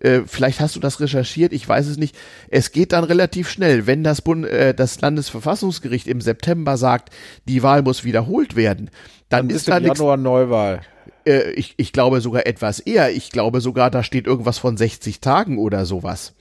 äh, vielleicht hast du das recherchiert, ich weiß es nicht. Es geht dann relativ schnell, wenn das, Bund, äh, das Landesverfassungsgericht im September sagt, die Wahl muss wiederholt werden, dann, dann ist da nichts. Januar Neuwahl. Äh, ich, ich glaube sogar etwas eher. Ich glaube sogar, da steht irgendwas von 60 Tagen oder sowas.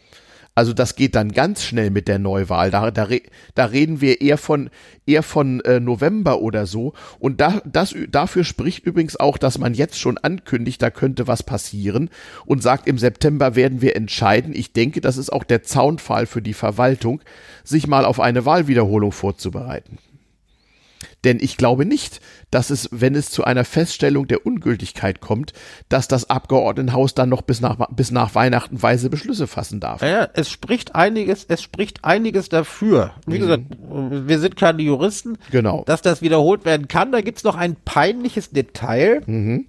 Also das geht dann ganz schnell mit der Neuwahl. Da, da, da reden wir eher von eher von äh, November oder so. Und da, das, dafür spricht übrigens auch, dass man jetzt schon ankündigt, da könnte was passieren und sagt, im September werden wir entscheiden. Ich denke, das ist auch der Zaunpfahl für die Verwaltung, sich mal auf eine Wahlwiederholung vorzubereiten. Denn ich glaube nicht, dass es, wenn es zu einer Feststellung der Ungültigkeit kommt, dass das Abgeordnetenhaus dann noch bis nach, bis nach Weihnachten weise Beschlüsse fassen darf. Ja, es spricht einiges, es spricht einiges dafür. Wie mhm. gesagt, wir sind keine Juristen. Genau. Dass das wiederholt werden kann. Da gibt's noch ein peinliches Detail. Mhm.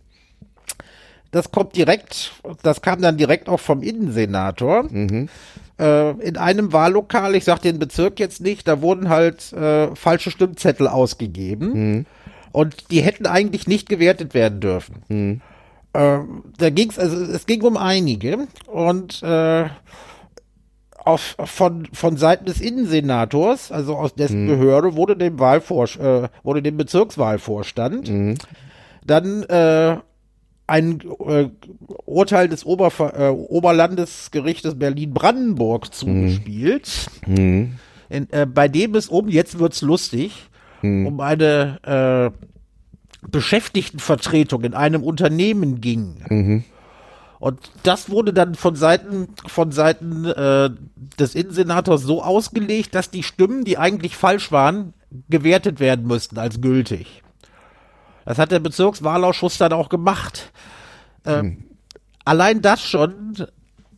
Das kommt direkt, das kam dann direkt auch vom Innensenator. Mhm äh, in einem Wahllokal, ich sag den Bezirk jetzt nicht, da wurden halt äh, falsche Stimmzettel ausgegeben. Mhm. Und die hätten eigentlich nicht gewertet werden dürfen. Mhm. Äh, da ging's, also es ging um einige. Und äh, auf, von, von Seiten des Innensenators, also aus dessen mhm. Behörde, wurde dem Wahlvor, äh, wurde dem Bezirkswahlvorstand mhm. dann äh, ein äh, Urteil des Oberver äh, Oberlandesgerichtes Berlin-Brandenburg zugespielt, mhm. in, äh, bei dem es um, jetzt wird's lustig, mhm. um eine äh, Beschäftigtenvertretung in einem Unternehmen ging. Mhm. Und das wurde dann von Seiten von Seiten äh, des Innensenators so ausgelegt, dass die Stimmen, die eigentlich falsch waren, gewertet werden müssten als gültig. Das hat der Bezirkswahlausschuss dann auch gemacht. Ähm, hm. Allein das schon,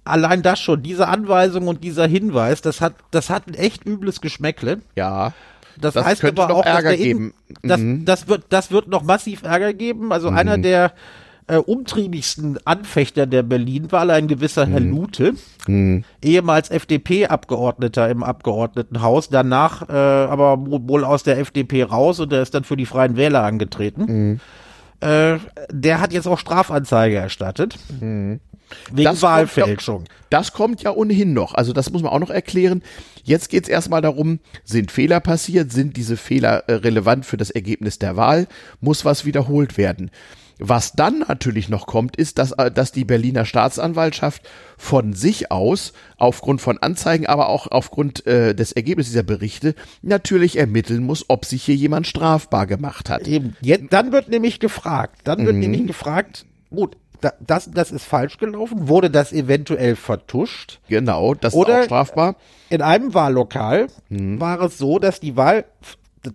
allein das schon, diese Anweisung und dieser Hinweis, das hat, das hat ein echt übles Geschmäckle. Ja. Das, das heißt aber auch, Ärger dass geben. das, mhm. das wird, das wird noch massiv Ärger geben. Also mhm. einer der äh, umtriebigsten Anfechter der Berlin-Wahl, ein gewisser mhm. Herr Lute, mhm. ehemals FDP-Abgeordneter im Abgeordnetenhaus, danach äh, aber wohl aus der FDP raus und der ist dann für die Freien Wähler angetreten. Mhm. Äh, der hat jetzt auch Strafanzeige erstattet. Mhm. Wegen das Wahlfälschung. Kommt ja, das kommt ja ohnehin noch. Also das muss man auch noch erklären. Jetzt geht es erstmal darum, sind Fehler passiert? Sind diese Fehler äh, relevant für das Ergebnis der Wahl? Muss was wiederholt werden? Was dann natürlich noch kommt, ist, dass, äh, dass die Berliner Staatsanwaltschaft von sich aus, aufgrund von Anzeigen, aber auch aufgrund äh, des Ergebnisses dieser Berichte, natürlich ermitteln muss, ob sich hier jemand strafbar gemacht hat. Eben. Jetzt, dann wird nämlich gefragt, dann wird mhm. nämlich gefragt, gut, das, das ist falsch gelaufen, wurde das eventuell vertuscht? Genau, das Oder ist auch strafbar. In einem Wahllokal mhm. war es so, dass die Wahl,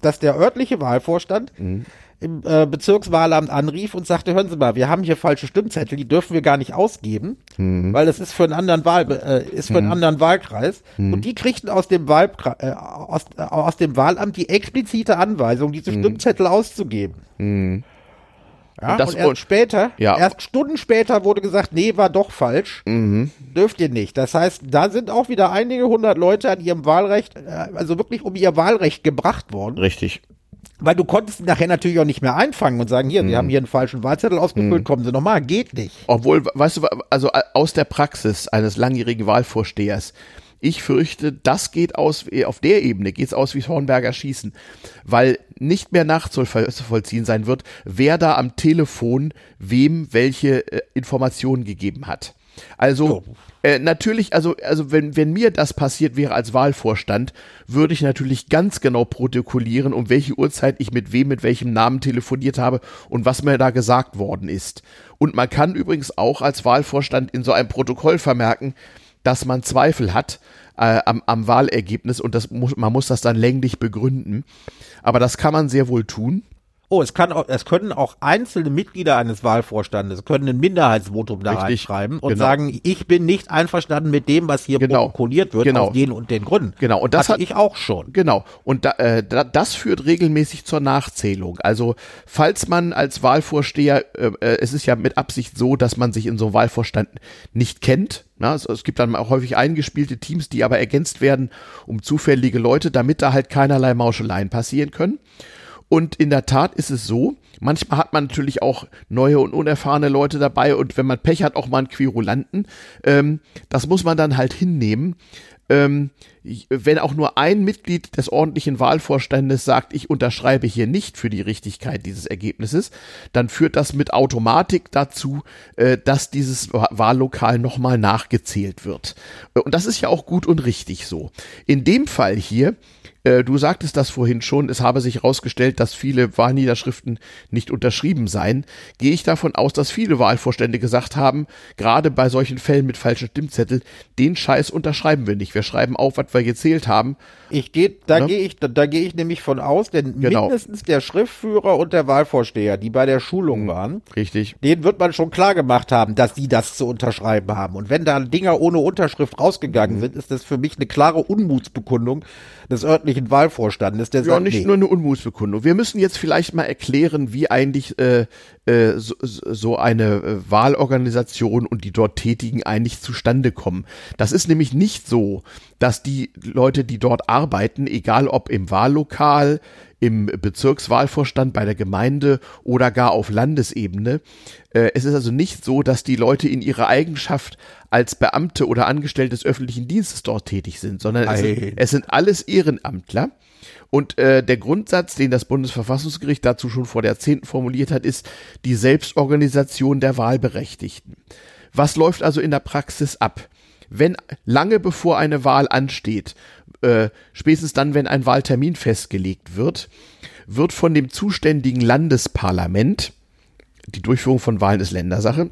dass der örtliche Wahlvorstand mhm im äh, Bezirkswahlamt anrief und sagte, hören Sie mal, wir haben hier falsche Stimmzettel, die dürfen wir gar nicht ausgeben, mhm. weil das ist für einen anderen Wahl, äh, ist für einen mhm. anderen Wahlkreis. Mhm. Und die kriegten aus dem Wahlkreis, äh, aus, äh, aus dem Wahlamt die explizite Anweisung, diese mhm. Stimmzettel auszugeben. Mhm. Ja, und, und erst später, ja. erst Stunden später wurde gesagt, nee, war doch falsch. Mhm. Dürft ihr nicht. Das heißt, da sind auch wieder einige hundert Leute an ihrem Wahlrecht, äh, also wirklich um ihr Wahlrecht gebracht worden. Richtig. Weil du konntest nachher natürlich auch nicht mehr einfangen und sagen, hier, mhm. Sie haben hier einen falschen Wahlzettel ausgefüllt, mhm. kommen Sie nochmal, geht nicht. Obwohl, weißt du, also aus der Praxis eines langjährigen Wahlvorstehers, ich fürchte, das geht aus, auf der Ebene geht es aus wie Hornberger Schießen, weil nicht mehr nachzuvollziehen sein wird, wer da am Telefon wem welche äh, Informationen gegeben hat. Also oh. Äh, natürlich, also also wenn wenn mir das passiert wäre als Wahlvorstand, würde ich natürlich ganz genau protokollieren, um welche Uhrzeit ich mit wem mit welchem Namen telefoniert habe und was mir da gesagt worden ist. Und man kann übrigens auch als Wahlvorstand in so einem Protokoll vermerken, dass man Zweifel hat äh, am, am Wahlergebnis und das muss, man muss das dann länglich begründen. Aber das kann man sehr wohl tun. Oh, es kann auch, es können auch einzelne Mitglieder eines Wahlvorstandes können ein Minderheitsvotum da Richtig, reinschreiben und genau. sagen, ich bin nicht einverstanden mit dem, was hier genau, protokolliert wird, genau. aus den und den Gründen. Genau, und das hatte ich auch schon. Genau, und da, äh, da, das führt regelmäßig zur Nachzählung. Also, falls man als Wahlvorsteher, äh, äh es ist ja mit Absicht so, dass man sich in so einem Wahlvorstand nicht kennt, na, es, es, gibt dann auch häufig eingespielte Teams, die aber ergänzt werden um zufällige Leute, damit da halt keinerlei Mauscheleien passieren können. Und in der Tat ist es so, manchmal hat man natürlich auch neue und unerfahrene Leute dabei und wenn man Pech hat, auch mal einen Querulanten. Ähm, das muss man dann halt hinnehmen ähm, wenn auch nur ein Mitglied des ordentlichen Wahlvorstandes sagt, ich unterschreibe hier nicht für die Richtigkeit dieses Ergebnisses, dann führt das mit Automatik dazu, äh, dass dieses Wahllokal nochmal nachgezählt wird. Und das ist ja auch gut und richtig so. In dem Fall hier äh, du sagtest das vorhin schon, es habe sich herausgestellt, dass viele Wahlniederschriften nicht unterschrieben seien. Gehe ich davon aus, dass viele Wahlvorstände gesagt haben, gerade bei solchen Fällen mit falschen Stimmzettel, den Scheiß unterschreiben wir nicht. Wir schreiben auf, was wir gezählt haben. Ich gehe, da ne? gehe ich, da, da gehe ich nämlich von aus, denn genau. mindestens der Schriftführer und der Wahlvorsteher, die bei der Schulung mhm. waren, richtig, denen wird man schon klar gemacht haben, dass sie das zu unterschreiben haben. Und wenn da Dinger ohne Unterschrift rausgegangen mhm. sind, ist das für mich eine klare Unmutsbekundung des örtlichen Wahlvorstandes. Der ja, sagt, nicht nee. nur eine Unmutsbekundung. Wir müssen jetzt vielleicht mal erklären, wie eigentlich äh, äh, so, so eine äh, Wahlorganisation und die dort Tätigen eigentlich zustande kommen. Das ist nämlich nicht so, dass die Leute, die dort arbeiten, egal ob im Wahllokal, im Bezirkswahlvorstand bei der Gemeinde oder gar auf Landesebene. Äh, es ist also nicht so, dass die Leute in ihrer Eigenschaft als Beamte oder Angestellte des öffentlichen Dienstes dort tätig sind, sondern es sind, es sind, alles Ehrenamtler. Und äh, der Grundsatz, den das Bundesverfassungsgericht dazu schon vor Jahrzehnten formuliert hat, ist die Selbstorganisation der Wahlberechtigten. Was läuft also in der Praxis ab? Wenn lange bevor eine Wahl ansteht, äh, spätestens dann, wenn ein Wahltermin festgelegt wird, wird von dem zuständigen Landesparlament, die Durchführung von Wahlen ist Ländersache,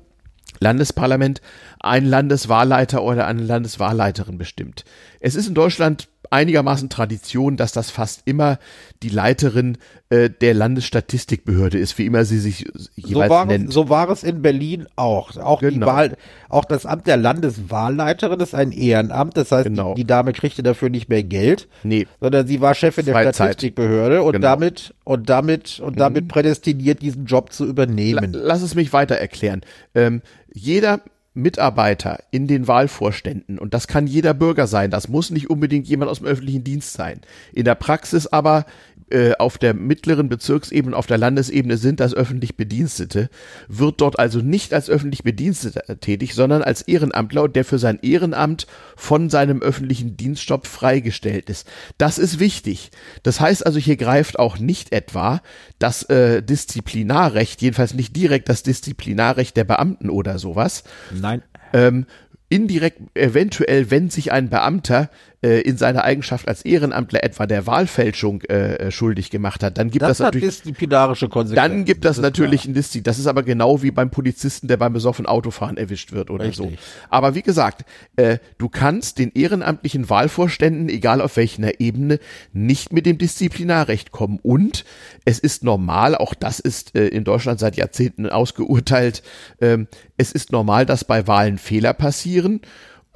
Landesparlament ein Landeswahlleiter oder eine Landeswahlleiterin bestimmt. Es ist in Deutschland einigermaßen Tradition, dass das fast immer die Leiterin äh, der Landesstatistikbehörde ist, wie immer sie sich jeweils so war nennt. Es, so war es in Berlin auch. Auch genau. die Wahl, auch das Amt der Landeswahlleiterin ist ein Ehrenamt. Das heißt, genau. die, die, Dame kriegte dafür nicht mehr Geld, nee. sondern sie war Chefin der Freizeit. Statistikbehörde und genau. damit und damit und damit mhm. prädestiniert, diesen Job zu übernehmen. lass es mich weiter erklären. Ähm, jeder Mitarbeiter in den Wahlvorständen, und das kann jeder Bürger sein, das muss nicht unbedingt jemand aus dem öffentlichen Dienst sein. In der Praxis aber äh, auf der mittleren Bezirksebene, auf der Landesebene sind das öffentlich Bedienstete, wird dort also nicht als öffentlich Bediensteter tätig, sondern als Ehrenamtler, der für sein Ehrenamt von seinem öffentlichen Dienstjob freigestellt ist. Das ist wichtig. Das heißt also, hier greift auch nicht etwa das äh, Disziplinarrecht, jedenfalls nicht direkt das Disziplinarrecht der Beamten oder sowas. Nein. Ähm, indirekt eventuell, wenn sich ein Beamter äh, in seiner Eigenschaft als Ehrenamtler etwa der Wahlfälschung äh, äh schuldig gemacht hat, dann gibt das, das natürlich disziplinarische Konsequenzen. Dann gibt das, das natürlich ein Diszi. Das ist aber genau wie beim Polizisten, der beim besoffenen Autofahren erwischt wird oder Richtig. so. Aber wie gesagt, äh, du kannst den ehrenamtlichen Wahlvorständen, egal auf welcher Ebene, nicht mit dem Disziplinarrecht kommen. Und es ist normal, auch das ist äh, in Deutschland seit Jahrzehnten ausgeurteilt, äh, es ist normal, dass bei Wahlen Fehler passieren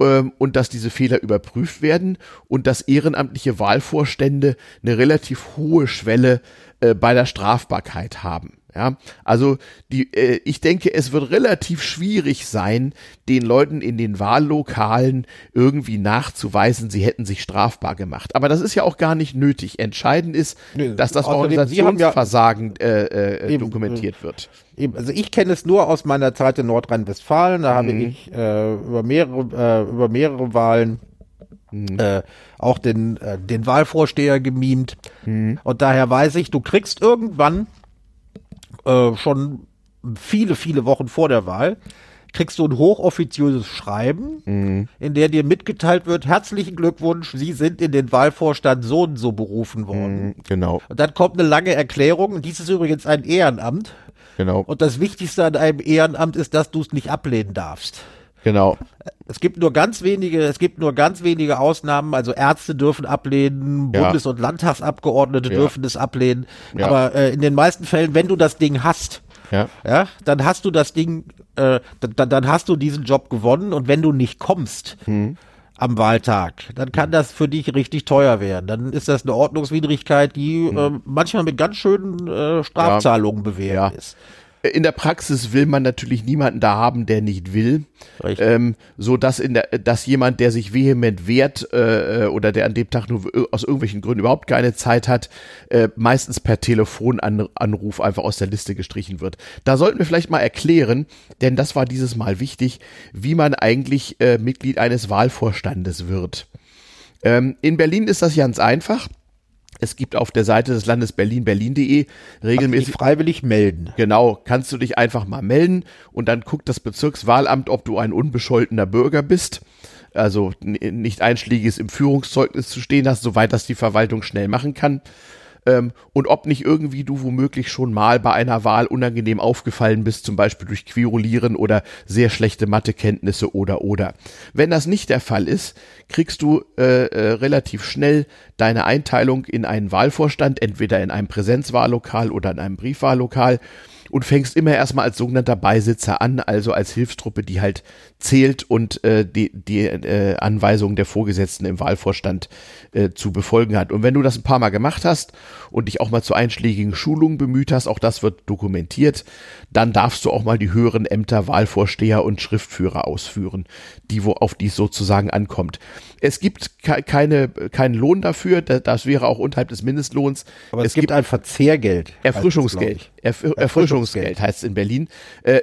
ähm, und dass diese Fehler überprüft werden und dass ehrenamtliche Wahlvorstände eine relativ hohe Schwelle äh, bei der Strafbarkeit haben. Ja, also die, äh, ich denke, es wird relativ schwierig sein, den Leuten in den Wahllokalen irgendwie nachzuweisen, sie hätten sich strafbar gemacht. Aber das ist ja auch gar nicht nötig. Entscheidend ist, nee, dass das Organisationsversagen ja, äh, äh, dokumentiert wird. Eben, also ich kenne es nur aus meiner Zeit in Nordrhein-Westfalen. Da mhm. habe ich äh, über mehrere äh, über mehrere Wahlen mhm. äh, auch den äh, den Wahlvorsteher gemimt. Mhm. Und daher weiß ich, du kriegst irgendwann äh, schon viele viele Wochen vor der Wahl kriegst du ein hochoffiziöses Schreiben, mhm. in der dir mitgeteilt wird, herzlichen Glückwunsch, Sie sind in den Wahlvorstand so und so berufen worden. Mhm, genau. Und dann kommt eine lange Erklärung, und dies ist übrigens ein Ehrenamt. Genau. Und das Wichtigste an einem Ehrenamt ist, dass du es nicht ablehnen darfst. Genau. Es gibt nur ganz wenige, es gibt nur ganz wenige Ausnahmen. Also Ärzte dürfen ablehnen, ja. Bundes- und Landtagsabgeordnete ja. dürfen es ablehnen. Ja. Aber äh, in den meisten Fällen, wenn du das Ding hast, ja. ja, dann hast du das Ding, äh, dann, dann hast du diesen Job gewonnen. Und wenn du nicht kommst, hm am Wahltag, dann kann das für dich richtig teuer werden. Dann ist das eine Ordnungswidrigkeit, die hm. äh, manchmal mit ganz schönen äh, Strafzahlungen ja. bewährt ja. ist. In der Praxis will man natürlich niemanden da haben, der nicht will, ähm, so dass in der, dass jemand, der sich vehement wehrt äh, oder der an dem Tag nur aus irgendwelchen Gründen überhaupt keine Zeit hat, äh, meistens per Telefonanruf einfach aus der Liste gestrichen wird. Da sollten wir vielleicht mal erklären, denn das war dieses Mal wichtig, wie man eigentlich äh, Mitglied eines Wahlvorstandes wird. Ähm, in Berlin ist das ganz einfach. Es gibt auf der Seite des Landes Berlin, berlin.de regelmäßig. Also freiwillig melden. Genau, kannst du dich einfach mal melden und dann guckt das Bezirkswahlamt, ob du ein unbescholtener Bürger bist. Also nicht einschlägiges im Führungszeugnis zu stehen hast, soweit das die Verwaltung schnell machen kann ähm, und ob nicht irgendwie du womöglich schon mal bei einer Wahl unangenehm aufgefallen bist, zum Beispiel durch Querulieren oder sehr schlechte Mathekenntnisse oder oder. Wenn das nicht der Fall ist, kriegst du äh, äh, relativ schnell deine Einteilung in einen Wahlvorstand, entweder in einem Präsenzwahllokal oder in einem Briefwahllokal und fängst immer erstmal als sogenannter Beisitzer an, also als Hilfstruppe, die halt zählt und äh, die, die äh, Anweisungen der Vorgesetzten im Wahlvorstand äh, zu befolgen hat. Und wenn du das ein paar Mal gemacht hast und dich auch mal zu einschlägigen Schulungen bemüht hast, auch das wird dokumentiert, dann darfst du auch mal die höheren Ämter Wahlvorsteher und Schriftführer ausführen, die wo auf die es sozusagen ankommt. Es gibt ke keine, keinen Lohn dafür, das wäre auch unterhalb des Mindestlohns. Aber es, es gibt, gibt, ein Verzehrgeld. Erfrischungsgeld. Erf Erfrischungsgeld heißt es in Berlin. Äh,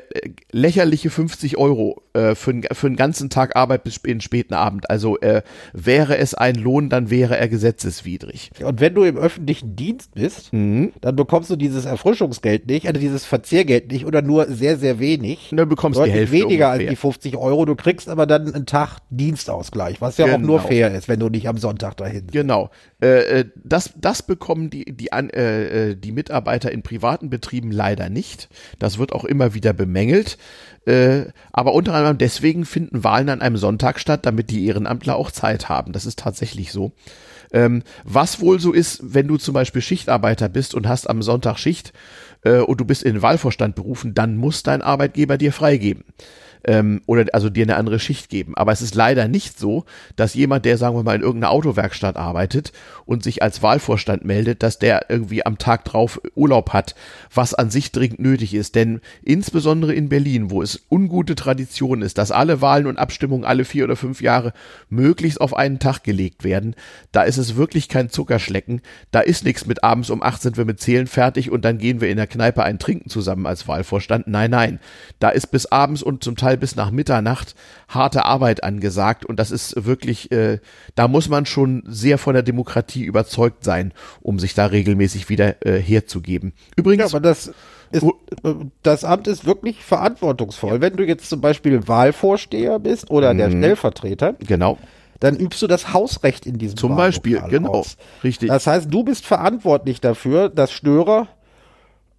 lächerliche 50 Euro äh, für, für einen ganzen Tag Arbeit bis in späten Abend. Also äh, wäre es ein Lohn, dann wäre er gesetzeswidrig. Und wenn du im öffentlichen Dienst bist, mhm. dann bekommst du dieses Erfrischungsgeld nicht, also dieses Verzehrgeld nicht oder nur sehr, sehr wenig. Dann bekommst du die Hälfte weniger ungefähr. als die 50 Euro. Du kriegst aber dann einen Tag Dienstausgleich, was ja genau. auch nur genau. fair ist, wenn du nicht am Sonntag dahin bist. Genau. Äh, äh, das, das bekommen die, die, äh, äh, die Mitarbeiter in privaten Betrieben leider nicht. Das wird auch immer wieder bemängelt. Äh, aber unter anderem deswegen finden Wahlen an einem Sonntag statt, damit die Ehrenamtler auch Zeit haben. Das ist tatsächlich so. Ähm, was wohl so ist, wenn du zum Beispiel Schichtarbeiter bist und hast am Sonntag Schicht äh, und du bist in den Wahlvorstand berufen, dann muss dein Arbeitgeber dir freigeben ähm, oder also dir eine andere Schicht geben. Aber es ist leider nicht so, dass jemand, der sagen wir mal in irgendeiner Autowerkstatt arbeitet und sich als Wahlvorstand meldet, dass der irgendwie am Tag drauf Urlaub hat, was an sich dringend nötig ist. Denn insbesondere in Berlin, wo es ungute Tradition ist, dass alle Wahlen und Abstimmungen alle vier oder fünf Jahre möglichst auf einen Tag gelegt werden, da ist es wirklich kein Zuckerschlecken. Da ist nichts mit abends um acht sind wir mit Zählen fertig und dann gehen wir in der Kneipe ein Trinken zusammen als Wahlvorstand. Nein, nein. Da ist bis abends und zum Teil Teil bis nach Mitternacht harte Arbeit angesagt und das ist wirklich, äh, da muss man schon sehr von der Demokratie überzeugt sein, um sich da regelmäßig wieder äh, herzugeben. Übrigens. Ja, aber das ist, das Amt ist wirklich verantwortungsvoll. Ja. Wenn du jetzt zum Beispiel Wahlvorsteher bist oder mhm. der Stellvertreter. Genau dann übst du das Hausrecht in diesem Zum Beispiel, genau, aus. richtig. Das heißt, du bist verantwortlich dafür, dass Störer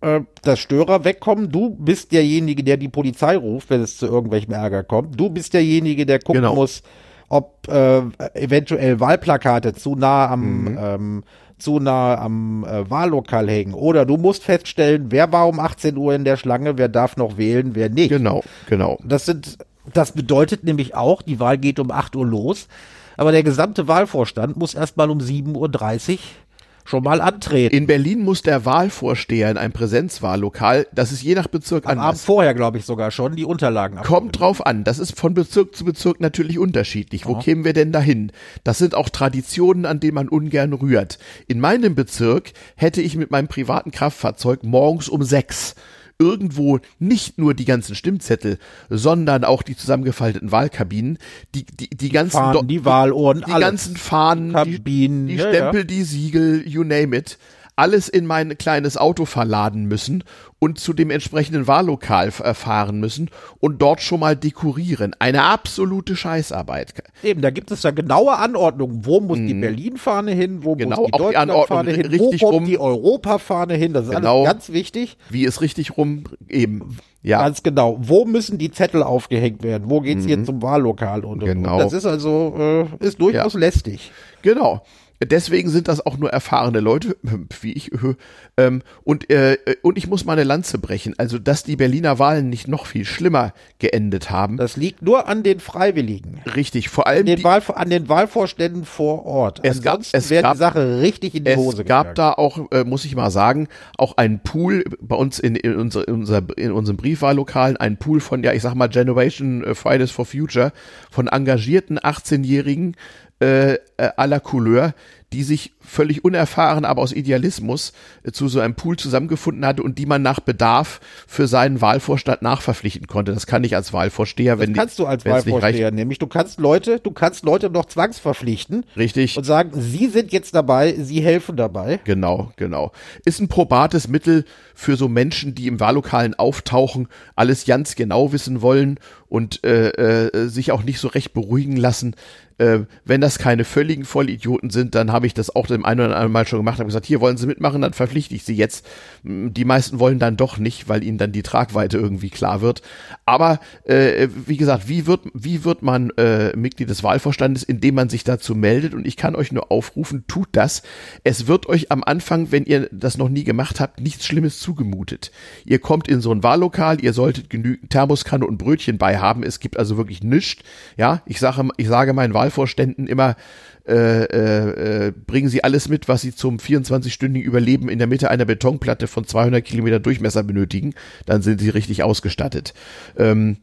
äh, dass Störer wegkommen. Du bist derjenige, der die Polizei ruft, wenn es zu irgendwelchem Ärger kommt. Du bist derjenige, der gucken genau. muss, ob äh, eventuell Wahlplakate zu nah am mhm. ähm, zu nah am äh, Wahllokal hängen. Oder du musst feststellen, wer war um 18 Uhr in der Schlange, wer darf noch wählen, wer nicht. Genau, genau. Das sind, das bedeutet nämlich auch, die Wahl geht um 8 Uhr los, aber der gesamte Wahlvorstand muss erstmal um 7.30 Uhr schon mal antreten. In Berlin muss der Wahlvorsteher in einem Präsenzwahllokal, das ist je nach Bezirk Am anders. Abend vorher, glaube ich, sogar schon, die Unterlagen abholen. Kommt drauf an. Das ist von Bezirk zu Bezirk natürlich unterschiedlich. Wo Aha. kämen wir denn dahin? Das sind auch Traditionen, an denen man ungern rührt. In meinem Bezirk hätte ich mit meinem privaten Kraftfahrzeug morgens um sechs irgendwo nicht nur die ganzen Stimmzettel, sondern auch die zusammengefalteten Wahlkabinen, die, die, die ganzen, Fahnen, die Wahlohren, die alles. ganzen Fahnen, Kabinen, die, die Stempel, ja. die Siegel, you name it alles in mein kleines Auto verladen müssen und zu dem entsprechenden Wahllokal fahren müssen und dort schon mal dekorieren. Eine absolute Scheißarbeit. Eben, da gibt es ja genaue Anordnungen. Wo muss mhm. die Berlin-Fahne hin? Wo genau, muss die Deutschland-Fahne hin? Richtig wo kommt rum. die Europa-Fahne hin? Das ist genau, alles ganz wichtig. Wie ist richtig rum eben. Ja. Ganz genau. Wo müssen die Zettel aufgehängt werden? Wo geht's mhm. hier zum Wahllokal? Und, genau. Und das ist also, äh, ist durchaus ja. lästig. Genau. Deswegen sind das auch nur erfahrene Leute, [laughs] wie ich. [laughs] Ähm, und, äh, und ich muss meine Lanze brechen. Also, dass die Berliner Wahlen nicht noch viel schlimmer geendet haben. Das liegt nur an den Freiwilligen. Richtig, vor allem an den, Wahl, an den Wahlvorständen vor Ort. Es gab, es wäre gab, die Sache richtig in die Hose Es gab gegangen. da auch, äh, muss ich mal sagen, auch einen Pool bei uns in, in, unser, in, unser, in unseren Briefwahllokalen, einen Pool von, ja, ich sag mal, Generation äh, Fridays for Future, von engagierten 18-Jährigen äh, äh, aller Couleur, die sich völlig unerfahren, aber aus Idealismus äh, zu so einem Pool zusammengefunden hatte und die man nach Bedarf für seinen Wahlvorstand nachverpflichten konnte. Das kann ich als Wahlvorsteher, das wenn kannst du als Wahlvorsteher nämlich. Du kannst Leute, du kannst Leute noch zwangsverpflichten Richtig. und sagen, sie sind jetzt dabei, sie helfen dabei. Genau, genau. Ist ein probates Mittel für so Menschen, die im Wahllokalen auftauchen, alles ganz genau wissen wollen und äh, äh, sich auch nicht so recht beruhigen lassen. Äh, wenn das keine völligen Vollidioten sind, dann habe ich das auch dem einen oder anderen Mal schon gemacht, habe gesagt, hier wollen Sie mitmachen, dann verpflichte ich Sie jetzt. Die meisten wollen dann doch nicht, weil ihnen dann die Tragweite irgendwie klar wird. Aber äh, wie gesagt, wie wird, wie wird man äh, Mitglied des Wahlvorstandes, indem man sich dazu meldet? Und ich kann euch nur aufrufen, tut das. Es wird euch am Anfang, wenn ihr das noch nie gemacht habt, nichts Schlimmes zugemutet. Ihr kommt in so ein Wahllokal, ihr solltet genügend Thermoskanne und Brötchen bei haben. Es gibt also wirklich nichts. Ja, ich sage, ich sage meinen Wahlvorständen immer, äh, äh, äh, bringen Sie alles mit, was Sie zum 24-stündigen Überleben in der Mitte einer Betonplatte von 200 Kilometer Durchmesser benötigen. Dann sind Sie richtig ausgestattet. Ähm,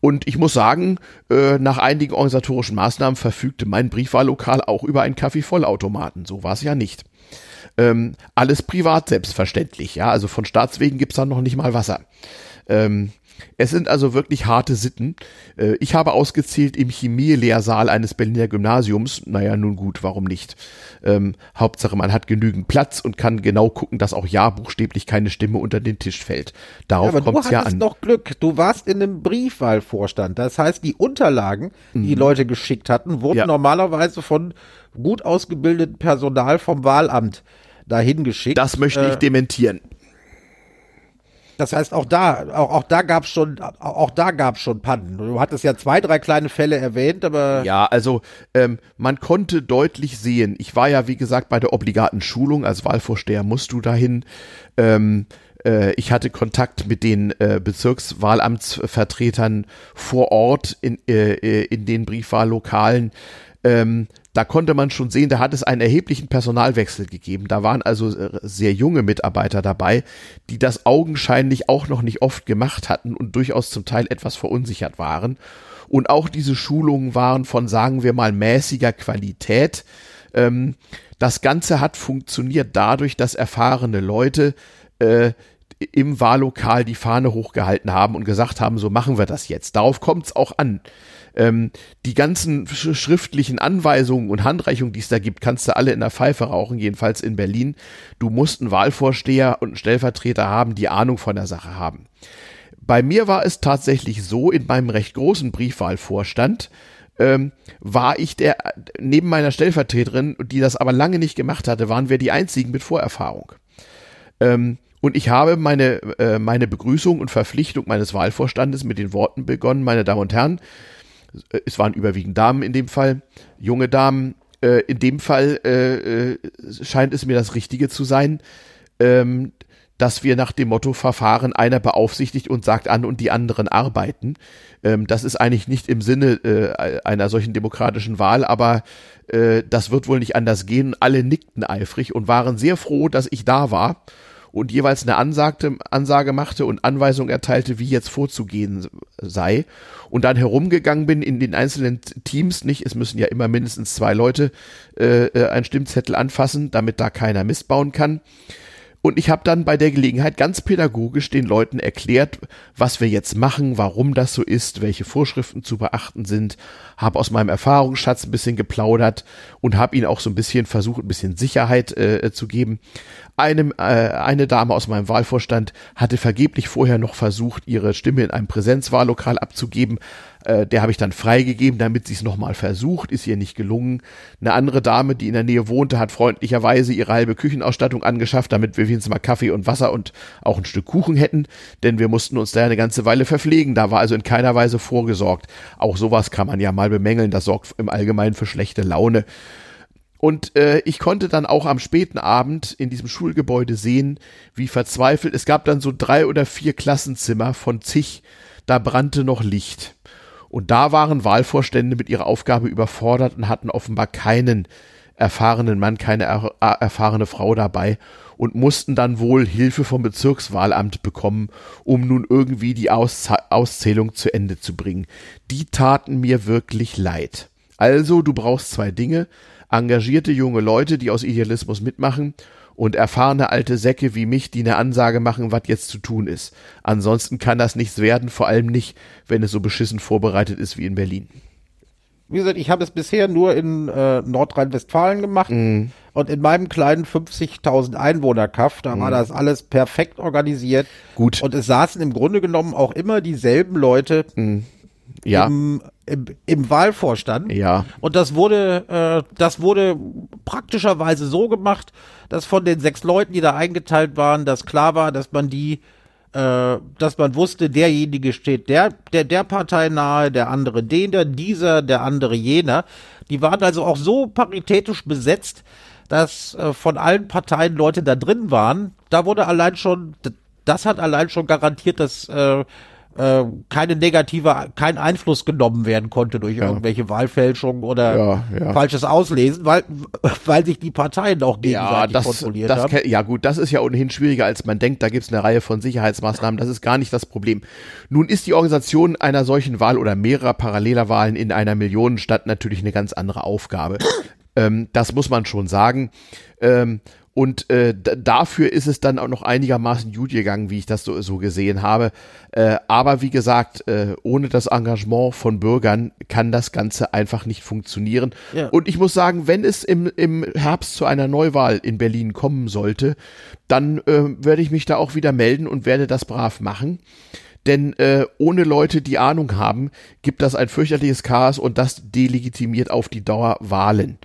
und ich muss sagen, äh, nach einigen organisatorischen Maßnahmen verfügte mein Briefwahllokal auch über einen Kaffeevollautomaten. So war es ja nicht. Ähm, alles privat selbstverständlich, ja. Also von Staatswegen gibt's da noch nicht mal Wasser. Ähm, es sind also wirklich harte Sitten. Äh, ich habe ausgezählt im Chemielehrsaal eines Berliner Gymnasiums. Naja, nun gut, warum nicht? Ähm, Hauptsache, man hat genügend Platz und kann genau gucken, dass auch ja buchstäblich keine Stimme unter den Tisch fällt. Darauf du kommt es ja an. noch Glück. Du warst in einem Briefwahlvorstand. Das heißt, die Unterlagen, die die Leute geschickt hatten, wurden Mhm. Ja. normalerweise von gut ausgebildetem Personal vom Wahlamt dahin geschickt. Das möchte ich Äh, dementieren. Das heißt, auch da, auch, auch da gab's schon, auch, da gab's schon Pannen. Du hattest ja zwei, drei kleine Fälle erwähnt, aber Ja, also ähm, man konnte deutlich sehen, ich war ja wie gesagt bei der obligaten Schulung, als Wahlvorsteher musst du dahin. Ähm, äh, ich hatte Kontakt mit den äh, Bezirkswahlamtsvertretern vor Ort in, äh, äh, in den Briefwahllokalen. Ähm, da konnte man schon sehen, da hat es einen erheblichen Personalwechsel gegeben. Da waren also äh, sehr junge Mitarbeiter dabei, die das augenscheinlich auch noch nicht oft gemacht hatten und durchaus zum Teil etwas verunsichert waren. Und auch diese Schulungen waren von, sagen wir mal, mäßiger Qualität. Ähm, das Ganze hat funktioniert dadurch, dass erfahrene Leute äh, im Wahllokal die Fahne hochgehalten haben und gesagt haben, so machen wir das jetzt. Darauf kommt es auch an. Ähm, die ganzen sch schriftlichen Anweisungen und Handreichungen, die es da gibt, kannst du alle in der Pfeife rauchen, jedenfalls in Berlin. Du musst einen Wahlvorsteher und einen Stellvertreter haben, die Ahnung von der Sache haben. Bei mir war es tatsächlich so, in meinem recht großen Briefwahlvorstand, ähm, war ich der, neben meiner Stellvertreterin, die das aber lange nicht gemacht hatte, waren wir die einzigen mit Vorerfahrung. Ähm, und ich habe meine, äh, meine Begrüßung und Verpflichtung meines Wahlvorstandes mit den Worten begonnen, meine Damen und Herren, es waren überwiegend Damen in dem Fall, junge Damen, äh, in dem Fall äh, äh, scheint es mir das Richtige zu sein, ähm, dass wir nach dem Motto verfahren, einer beaufsichtigt und sagt an und die anderen arbeiten. Ähm, das ist eigentlich nicht im Sinne äh, einer solchen demokratischen Wahl, aber äh, das wird wohl nicht anders gehen. Alle nickten eifrig und waren sehr froh, dass ich da war und jeweils eine Ansagte, Ansage machte und Anweisung erteilte, wie jetzt vorzugehen sei. Und dann herumgegangen bin in den einzelnen Teams, nicht, es müssen ja immer mindestens zwei Leute äh, äh, einen Stimmzettel anfassen, damit da keiner missbauen kann. Und ich habe dann bei der Gelegenheit ganz pädagogisch den Leuten erklärt, was wir jetzt machen, warum das so ist, welche Vorschriften zu beachten sind, habe aus meinem Erfahrungsschatz ein bisschen geplaudert und habe ihnen auch so ein bisschen versucht, ein bisschen Sicherheit äh, zu geben. Eine, äh, eine Dame aus meinem Wahlvorstand hatte vergeblich vorher noch versucht, ihre Stimme in einem Präsenzwahllokal abzugeben. Äh, der habe ich dann freigegeben, damit sie es nochmal versucht, ist ihr nicht gelungen. Eine andere Dame, die in der Nähe wohnte, hat freundlicherweise ihre halbe Küchenausstattung angeschafft, damit wir wenigstens mal Kaffee und Wasser und auch ein Stück Kuchen hätten, denn wir mussten uns da eine ganze Weile verpflegen. Da war also in keiner Weise vorgesorgt. Auch sowas kann man ja mal bemängeln, das sorgt im Allgemeinen für schlechte Laune. Und äh, ich konnte dann auch am späten Abend in diesem Schulgebäude sehen, wie verzweifelt. Es gab dann so drei oder vier Klassenzimmer von zig, da brannte noch Licht. Und da waren Wahlvorstände mit ihrer Aufgabe überfordert und hatten offenbar keinen erfahrenen Mann, keine er erfahrene Frau dabei und mussten dann wohl Hilfe vom Bezirkswahlamt bekommen, um nun irgendwie die Aus Auszählung zu Ende zu bringen. Die taten mir wirklich leid. Also, du brauchst zwei Dinge engagierte junge Leute, die aus Idealismus mitmachen und erfahrene alte Säcke wie mich, die eine Ansage machen, was jetzt zu tun ist. Ansonsten kann das nichts werden, vor allem nicht, wenn es so beschissen vorbereitet ist wie in Berlin. Wie gesagt, ich habe es bisher nur in äh, Nordrhein-Westfalen gemacht mm. und in meinem kleinen 50.000 Einwohner-Kaff, da mm. war das alles perfekt organisiert. Gut. Und es saßen im Grunde genommen auch immer dieselben Leute. Mm ja. im, im, im Wahlvorstand. Ja. Und das wurde, äh, das wurde praktischerweise so gemacht, dass von den sechs Leuten, die da eingeteilt waren, dass klar war, dass man die äh, dass man wusste, derjenige steht der, der, der Partei nahe, der andere den, der, dieser, der andere jener. Die waren also auch so paritätisch besetzt, dass äh, von allen Parteien Leute da drin waren. Da wurde allein schon, das hat allein schon garantiert, dass äh, äh, keine negative, kein Einfluss genommen werden konnte durch ja. irgendwelche Wahlfälschungen oder ja, ja. falsches Auslesen, weil, weil sich die Parteien auch gegenseitig das, kontrolliert das, haben. Ja gut, das ist ja ohnehin schwieriger, als man denkt. Da gibt es eine Reihe von Sicherheitsmaßnahmen. Das ist gar nicht das Problem. Nun ist die Organisation einer solchen Wahl oder mehrerer paralleler Wahlen in einer Millionenstadt natürlich eine ganz andere Aufgabe. ähm, das muss man schon sagen. Ähm, und äh, dafür ist es dann auch noch einigermaßen gut gegangen, wie ich das so, so gesehen habe. Äh, aber wie gesagt, äh, ohne das Engagement von Bürgern kann das Ganze einfach nicht funktionieren. Ja. Und ich muss sagen, wenn es im, im Herbst zu einer Neuwahl in Berlin kommen sollte, dann äh, werde ich mich da auch wieder melden und werde das brav machen. Denn äh, ohne Leute, die Ahnung haben, gibt das ein fürchterliches Chaos und das delegitimiert auf die Dauer Wahlen.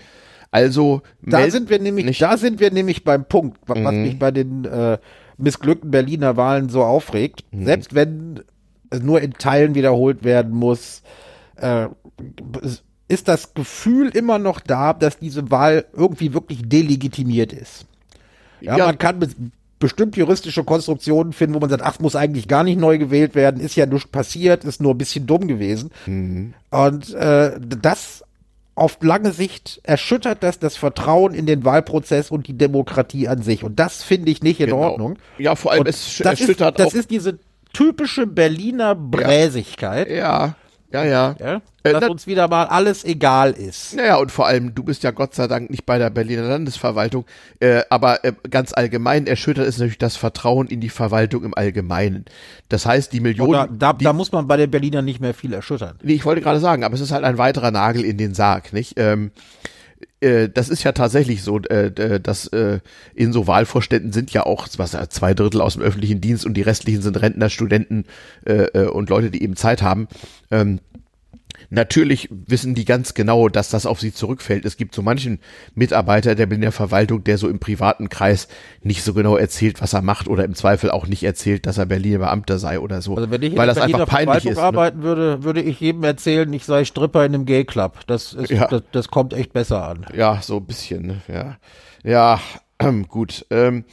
Also da sind wir nämlich, nicht. da sind wir nämlich beim Punkt, was mhm. mich bei den äh, missglückten Berliner Wahlen so aufregt. Mhm. Selbst wenn es nur in Teilen wiederholt werden muss, äh, ist das Gefühl immer noch da, dass diese Wahl irgendwie wirklich delegitimiert ist. Ja, ja. man kann bestimmt juristische Konstruktionen finden, wo man sagt, ach, muss eigentlich gar nicht neu gewählt werden, ist ja nichts passiert, ist nur ein bisschen dumm gewesen. Mhm. Und äh, das auf lange Sicht erschüttert das das Vertrauen in den Wahlprozess und die Demokratie an sich. Und das finde ich nicht in genau. Ordnung. Ja, vor allem, und es erschüttert ist, Das ist diese typische Berliner Bräsigkeit. Ja. Ja, ja. ja äh, dass uns wieder mal alles egal ist. Naja, und vor allem, du bist ja Gott sei Dank nicht bei der Berliner Landesverwaltung, äh, aber äh, ganz allgemein erschüttert ist natürlich das Vertrauen in die Verwaltung im Allgemeinen. Das heißt, die Millionen. Da, da, die, da, muss man bei den Berlinern nicht mehr viel erschüttern. Nee, ich wollte gerade sagen, aber es ist halt ein weiterer Nagel in den Sarg, nicht? Ähm, äh, das ist ja tatsächlich so, äh, dass äh, in so Wahlvorständen sind ja auch was zwei Drittel aus dem öffentlichen Dienst und die restlichen sind Rentner, Studenten und Leute, die eben Zeit haben. Natürlich wissen die ganz genau, dass das auf sie zurückfällt. Es gibt so manchen Mitarbeiter der Berliner Verwaltung, der so im privaten Kreis nicht so genau erzählt, was er macht oder im Zweifel auch nicht erzählt, dass er Berliner Beamter sei oder so. Also wenn ich in weil das Berliner einfach peinlich Verwaltung ist. Ne? arbeiten würde, würde ich jedem erzählen, ich sei Stripper in einem Gay Club. Das ist, ja. das, das kommt echt besser an. Ja, so ein bisschen, ne? ja. Ja, ähm, [clears throat] gut. Ähm,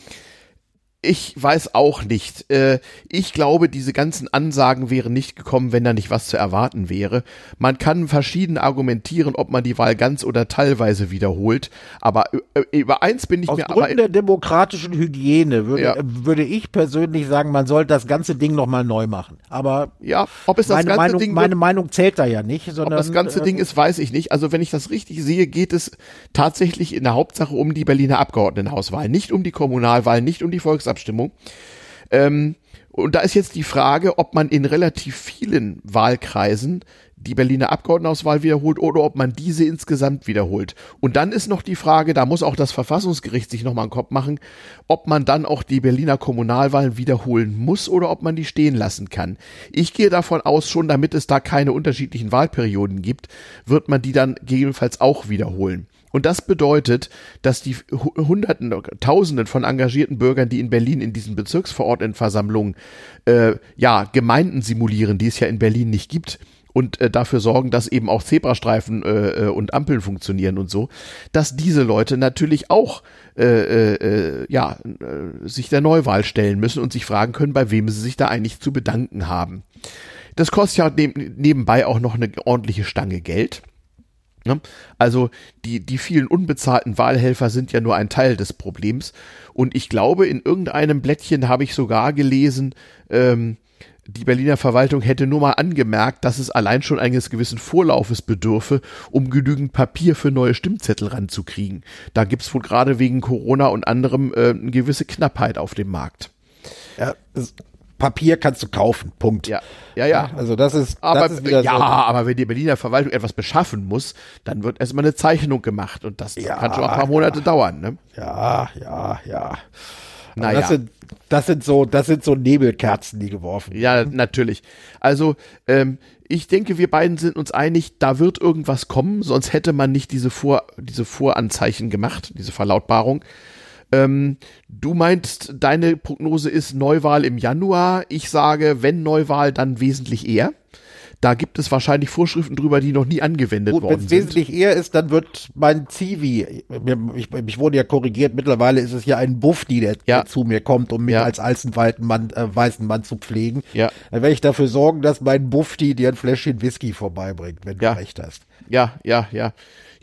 ich weiß auch nicht. Äh, ich glaube, diese ganzen Ansagen wären nicht gekommen, wenn da nicht was zu erwarten wäre. Man kann verschieden argumentieren, ob man die Wahl ganz oder teilweise wiederholt. Aber äh, über eins bin ich Aus mir Gründen aber der demokratischen Hygiene würde, ja. würde ich persönlich sagen, man sollte das ganze Ding nochmal neu machen. Aber ja, ob es das meine, ganze Meinung, Ding meine Meinung zählt da ja nicht. Sondern, ob das ganze äh, Ding ist, weiß ich nicht. Also wenn ich das richtig sehe, geht es tatsächlich in der Hauptsache um die Berliner Abgeordnetenhauswahl, nicht um die Kommunalwahl, nicht um die Volksabstimmung. Volksabstimmung. Ähm, und da ist jetzt die Frage, ob man in relativ vielen Wahlkreisen die Berliner Abgeordnetenauswahl wiederholt oder ob man diese insgesamt wiederholt. Und dann ist noch die Frage, da muss auch das Verfassungsgericht sich nochmal einen Kopf machen, ob man dann auch die Berliner Kommunalwahlen wiederholen muss oder ob man die stehen lassen kann. Ich gehe davon aus, schon damit es da keine unterschiedlichen Wahlperioden gibt, wird man die dann gegebenenfalls auch wiederholen. Und das bedeutet, dass die Hunderten, Tausenden von engagierten Bürgern, die in Berlin in diesen Bezirksverordnetenversammlungen äh, ja Gemeinden simulieren, die es ja in Berlin nicht gibt, und äh, dafür sorgen, dass eben auch Zebrastreifen äh, äh und Ampeln funktionieren und so, dass diese Leute natürlich auch äh, äh, äh, ja, äh, sich der Neuwahl stellen müssen und sich fragen können, bei wem sie sich da eigentlich zu bedanken haben. Das kostet ja neb nebenbei auch noch eine ordentliche Stange Geld. Ne? Also die, die vielen unbezahlten Wahlhelfer sind ja nur ein Teil des Problems. Und ich glaube, in irgendeinem Blättchen habe ich sogar gelesen, ähm, die Berliner Verwaltung hätte nur mal angemerkt, dass es allein schon eines gewissen Vorlaufes bedürfe, um genügend Papier für neue Stimmzettel ranzukriegen. Da gibt's wohl gerade wegen Corona und anderem äh, eine gewisse Knappheit auf dem Markt. Ja, Papier kannst du kaufen. Punkt. Ja, ja, ja. Also das ist, aber, das ist wieder ja, so. aber wenn die Berliner Verwaltung etwas beschaffen muss, dann wird erstmal eine Zeichnung gemacht und das Ja, kann schon ein paar Monate ja. dauern. Ne? Ja, ja, ja. Aber Naja. Das sind, das sind so, das sind so Nebelkerzen, die geworfen. werden. Ja, natürlich. Also, ähm, ich denke, wir beiden sind uns einig, da wird irgendwas kommen, sonst hätte man nicht diese, Vor diese Voranzeichen gemacht, diese Verlautbarung. Ähm, du meinst, deine Prognose ist Neuwahl im Januar. Ich sage, wenn Neuwahl, dann wesentlich eher. Da gibt es wahrscheinlich Vorschriften drüber, die noch nie angewendet Gut, wenn worden es sind. wesentlich eher ist, dann wird mein Zivi, ich, ich wurde ja korrigiert, mittlerweile ist es ja ein Bufti, der, Ja. zu mir kommt, um mich Ja. als alten weißen Mann, äh, weißen Mann zu pflegen. Ja. Dann werde ich dafür sorgen, dass mein Bufti dir ein Fläschchen Whisky vorbeibringt, wenn Ja. du recht hast. Ja, ja, ja.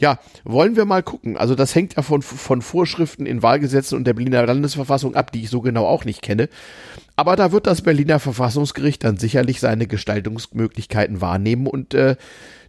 Ja, wollen wir mal gucken. Also das hängt ja von, von Vorschriften in Wahlgesetzen und der Berliner Landesverfassung ab, die ich so genau auch nicht kenne. Aber da wird das Berliner Verfassungsgericht dann sicherlich seine Gestaltungsmöglichkeiten wahrnehmen und äh,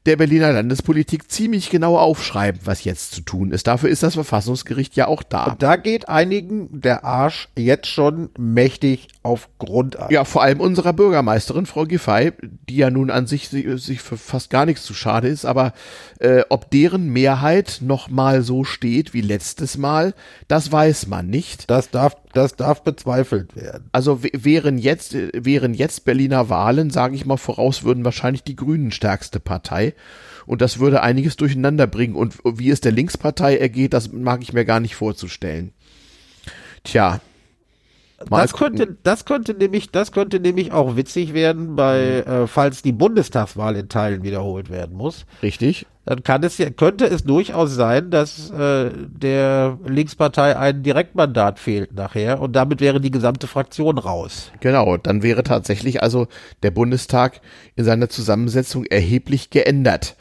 der Berliner Landespolitik ziemlich genau aufschreiben, was jetzt zu tun ist. Dafür ist das Verfassungsgericht ja auch da. Da geht einigen der Arsch jetzt schon mächtig auf Grundeis. Ja, vor allem unserer Bürgermeisterin, Frau Giffey, die ja nun an sich si- sich für fast gar nichts zu schade ist, aber äh, ob deren Mehrheit noch mal so steht wie letztes Mal, das weiß man nicht. Das darf, das darf bezweifelt werden. Also wären jetzt, wären jetzt Berliner Wahlen, sage ich mal voraus, würden wahrscheinlich die Grünen stärkste Partei. Und das würde einiges durcheinander bringen. Und wie es der Linkspartei ergeht, das mag ich mir gar nicht vorzustellen. Tja. Das gucken. könnte, das könnte nämlich, das könnte nämlich auch witzig werden, bei, äh, falls die Bundestagswahl in Teilen wiederholt werden muss. Richtig? Dann kann es ja, könnte es durchaus sein, dass äh, der Linkspartei ein Direktmandat fehlt nachher und damit wäre die gesamte Fraktion raus. Genau, dann wäre tatsächlich also der Bundestag in seiner Zusammensetzung erheblich geändert.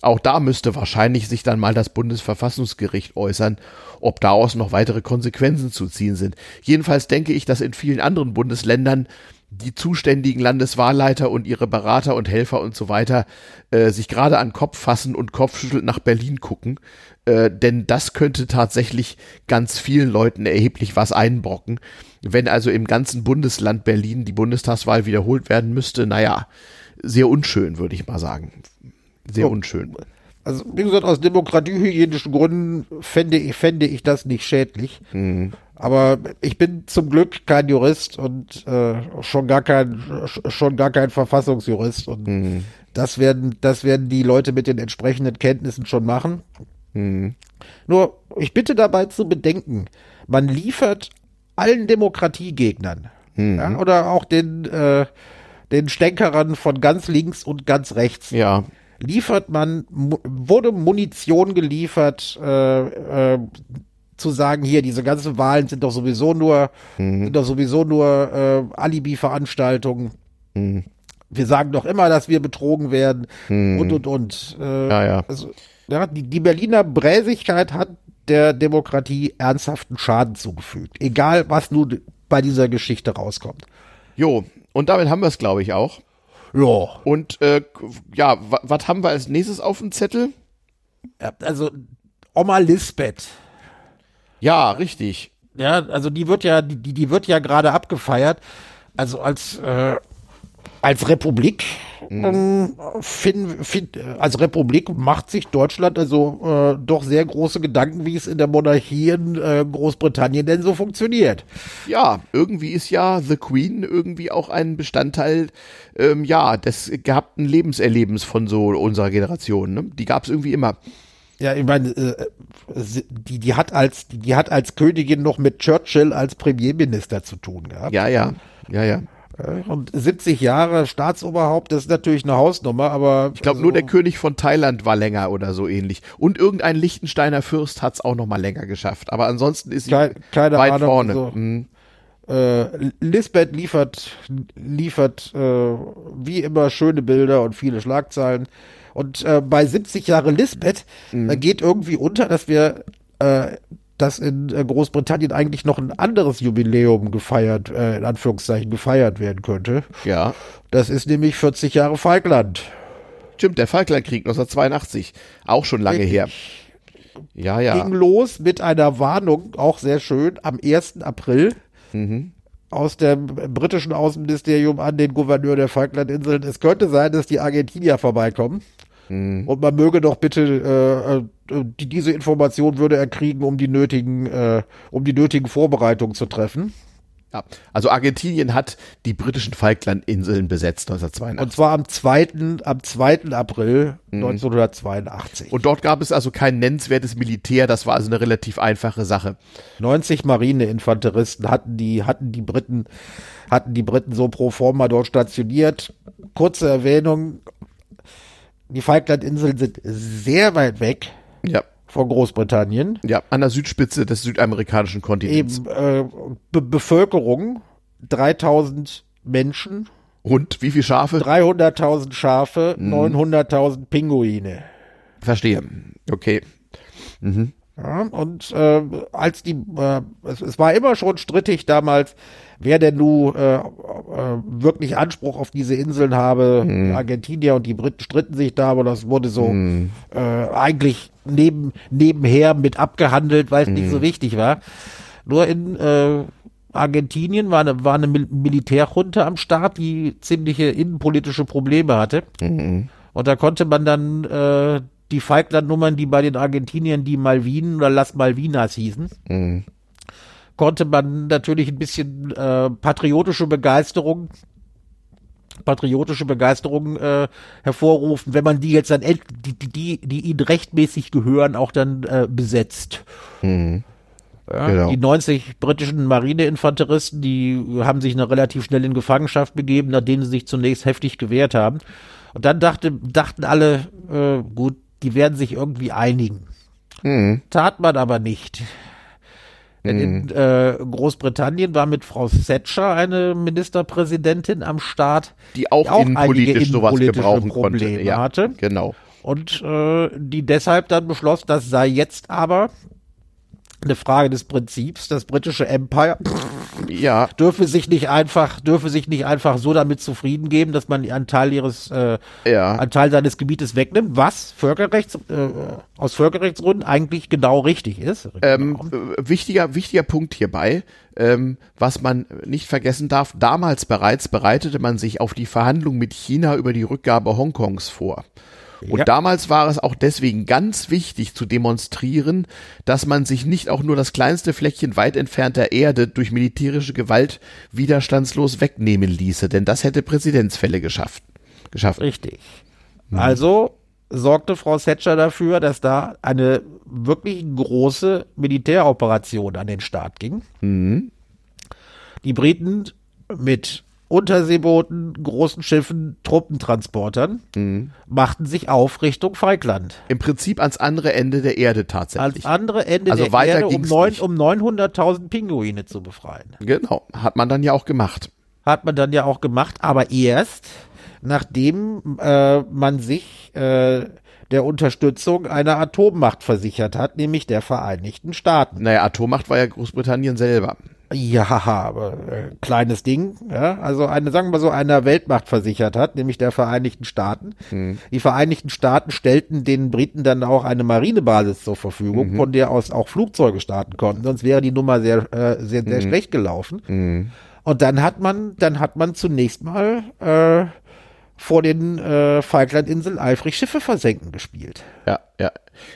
Auch da müsste wahrscheinlich sich dann mal das Bundesverfassungsgericht äußern, ob daraus noch weitere Konsequenzen zu ziehen sind. Jedenfalls denke ich, dass in vielen anderen Bundesländern die zuständigen Landeswahlleiter und ihre Berater und Helfer und so weiter äh, sich gerade an Kopf fassen und kopfschüttelt nach Berlin gucken, äh, denn das könnte tatsächlich ganz vielen Leuten erheblich was einbrocken. Wenn also im ganzen Bundesland Berlin die Bundestagswahl wiederholt werden müsste, naja, sehr unschön, würde ich mal sagen. Sehr Ja. unschön. Also, wie gesagt, aus demokratiehygienischen Gründen fände ich, fände ich das nicht schädlich. Aber ich bin zum Glück kein Jurist und äh, schon gar kein schon gar kein Verfassungsjurist und das werden das werden die Leute mit den entsprechenden Kenntnissen schon machen. Nur ich bitte dabei zu bedenken, man liefert allen Demokratiegegnern ja, oder auch den äh, den Stänkerern von ganz links und ganz rechts Ja, liefert man, wurde Munition geliefert, äh, äh, zu sagen, hier, diese ganzen Wahlen sind doch sowieso nur, sind doch sowieso nur äh, Alibi-Veranstaltungen. Wir sagen doch immer, dass wir betrogen werden und und und. Äh, Ja, ja. Also, ja, die, die Berliner Bräsigkeit hat der Demokratie ernsthaften Schaden zugefügt. Egal, was nun bei dieser Geschichte rauskommt. jo. Und damit haben wir es, glaube ich, auch. Ja. Und äh, ja, wa- was haben wir als nächstes auf dem Zettel? Ja, Also, Oma Lisbeth. Ja, richtig. Ja, also die wird ja, die, die wird ja gerade abgefeiert. Also als, äh, als Republik, ähm, fin, fin, als Republik macht sich Deutschland also äh, doch sehr große Gedanken, wie es in der Monarchie in äh, Großbritannien denn so funktioniert. Ja, irgendwie ist ja The Queen irgendwie auch ein Bestandteil, ähm, ja, des gehabten Lebenserlebens von so unserer Generation. Ne? Die gab es irgendwie immer. Ja, ich meine, äh, die, die hat als, die hat als Königin noch mit Churchill als Premierminister zu tun gehabt. Ja, ja, ja, ja. Und 70 Jahre Staatsoberhaupt, das ist natürlich eine Hausnummer, aber. Ich glaube, so nur der König von Thailand war länger oder so ähnlich. Und irgendein Liechtensteiner Fürst hat es auch noch mal länger geschafft. Aber ansonsten ist Kein, keine weit Ahnung, vorne. Also, mhm. äh, Lisbeth liefert, liefert äh, wie immer schöne Bilder und viele Schlagzeilen. Und äh, bei 70 Jahre Lisbeth, mhm. geht irgendwie unter, dass wir äh, dass in äh, Großbritannien eigentlich noch ein anderes Jubiläum gefeiert, äh, in Anführungszeichen gefeiert werden könnte. Ja. Das ist nämlich 40 Jahre Falkland. Stimmt, der Falklandkrieg 1982. Auch schon lange Richtig. her. Ja, ja. Ging los mit einer Warnung, auch sehr schön, am 1. April. Mhm. Aus dem britischen Außenministerium an den Gouverneur der Falklandinseln. Es könnte sein, dass die Argentinier vorbeikommen. Mhm. Und man möge doch bitte äh, äh, die, diese Information würde er kriegen, um die nötigen, äh, um die nötigen Vorbereitungen zu treffen. Ja, also Argentinien hat die britischen Falklandinseln besetzt 1982. Und zwar am 2. Am 2. April mhm. 1982. Und dort gab es also kein nennenswertes Militär, das war also eine relativ einfache Sache. 90 Marineinfanteristen hatten die, hatten die Briten, hatten die Briten so pro forma dort stationiert. Kurze Erwähnung, die Falklandinseln sind sehr weit weg ja. von Großbritannien. Ja, an der Südspitze des südamerikanischen Kontinents. Eben, äh, Be Bevölkerung 3000 Menschen. Und wie viele Schafe? 300.000 Schafe, mhm. 900.000 Pinguine. Verstehe. Okay. Mhm. Ja, und äh, als die, äh, es, es, war immer schon strittig damals, wer denn nun äh, äh, wirklich Anspruch auf diese Inseln habe. Mhm. Argentinier und die Briten stritten sich da, aber das wurde so mhm. äh, eigentlich neben, nebenher mit abgehandelt, weil es mhm. nicht so wichtig war. Nur in äh, Argentinien war eine, war eine Mil Militärjunte am Start, die ziemliche innenpolitische Probleme hatte. Mhm. Und da konnte man dann äh, die Falklandnummern, die bei den Argentiniern die Malvinen oder Las Malvinas hießen, mhm. Konnte man natürlich ein bisschen äh, patriotische Begeisterung patriotische Begeisterung äh, hervorrufen, wenn man die jetzt dann die, die, die, die ihnen rechtmäßig gehören, auch dann äh, besetzt. Mhm. Ja, genau. Die 90 britischen Marineinfanteristen, die haben sich noch relativ schnell in Gefangenschaft begeben, nachdem sie sich zunächst heftig gewehrt haben. Und dann dachte, dachten alle, äh, gut, die werden sich irgendwie einigen. Mhm. Tat man aber nicht. Denn mhm. in äh, Großbritannien war mit Frau Thatcher eine Ministerpräsidentin am Start, die auch, die auch innenpolitisch sowas gebrauchen Probleme konnte. Ja, hatte. Genau. Und äh, die deshalb dann beschloss, das sei jetzt aber eine Frage des Prinzips. Das britische Empire ja. dürfe sich nicht einfach, dürfe sich nicht einfach so damit zufrieden geben, dass man einen Teil ihres, äh, ja. einen Teil seines Gebietes wegnimmt, was Völkerrechts, äh, aus Völkerrechtsgründen eigentlich genau richtig ist. Ähm, äh, wichtiger, wichtiger Punkt hierbei, ähm, was man nicht vergessen darf, damals bereits bereitete man sich auf die Verhandlungen mit China über die Rückgabe Hongkongs vor. Und ja. damals war es auch deswegen ganz wichtig zu demonstrieren, dass man sich nicht auch nur das kleinste Fleckchen weit entfernter Erde durch militärische Gewalt widerstandslos wegnehmen ließe, denn das hätte Präzedenzfälle geschafft. geschafft. Richtig. Mhm. Also sorgte Frau Thatcher dafür, dass da eine wirklich große Militäroperation an den Start ging. Mhm. Die Briten mit Unterseebooten, großen Schiffen, Truppentransportern, mhm. machten sich auf Richtung Falkland. Im Prinzip ans andere Ende der Erde tatsächlich. Ans andere Ende also der Erde, um, neun, um 900.000 Pinguine zu befreien. Genau, hat man dann ja auch gemacht. Hat man dann ja auch gemacht, aber erst, nachdem äh, man sich äh, der Unterstützung einer Atommacht versichert hat, nämlich der Vereinigten Staaten. Naja, Atommacht war ja Großbritannien selber. Ja, aber äh, kleines Ding, ja, also eine, sagen wir so, einer Weltmacht versichert hat, nämlich der Vereinigten Staaten. Mhm. Die Vereinigten Staaten stellten den Briten dann auch eine Marinebasis zur Verfügung, mhm. von der aus auch Flugzeuge starten konnten, sonst wäre die Nummer sehr, äh, sehr, sehr mhm. schlecht gelaufen. Mhm. Und dann hat man, dann hat man zunächst mal äh, vor den äh, Falklandinseln eifrig Schiffe versenken gespielt. Ja, ja.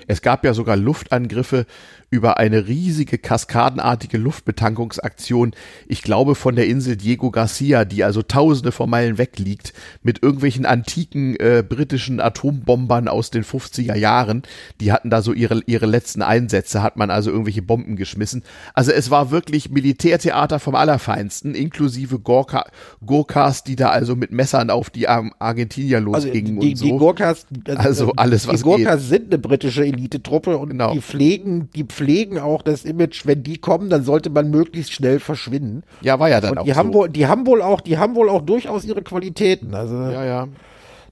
Es gab ja sogar Luftangriffe über eine riesige kaskadenartige Luftbetankungsaktion, ich glaube von der Insel Diego Garcia, die also tausende von Meilen weg liegt, mit irgendwelchen antiken äh, britischen Atombombern aus den 50er Jahren. Die hatten da so ihre, ihre letzten Einsätze, hat man also irgendwelche Bomben geschmissen. Also es war wirklich Militärtheater vom Allerfeinsten, inklusive Gorka, Gurkas, die da also mit Messern auf die Argentinier losgingen also die, und so. Die Gurkas, also, also alles, was Die Gurkas geht. sind eine britische Elitetruppe und genau. die pflegen, die pflegen auch das Image, wenn die kommen, dann sollte man möglichst schnell verschwinden. Ja, war ja dann und auch die so. haben wohl, die haben wohl auch, die haben wohl auch durchaus ihre Qualitäten. Also ja, ja.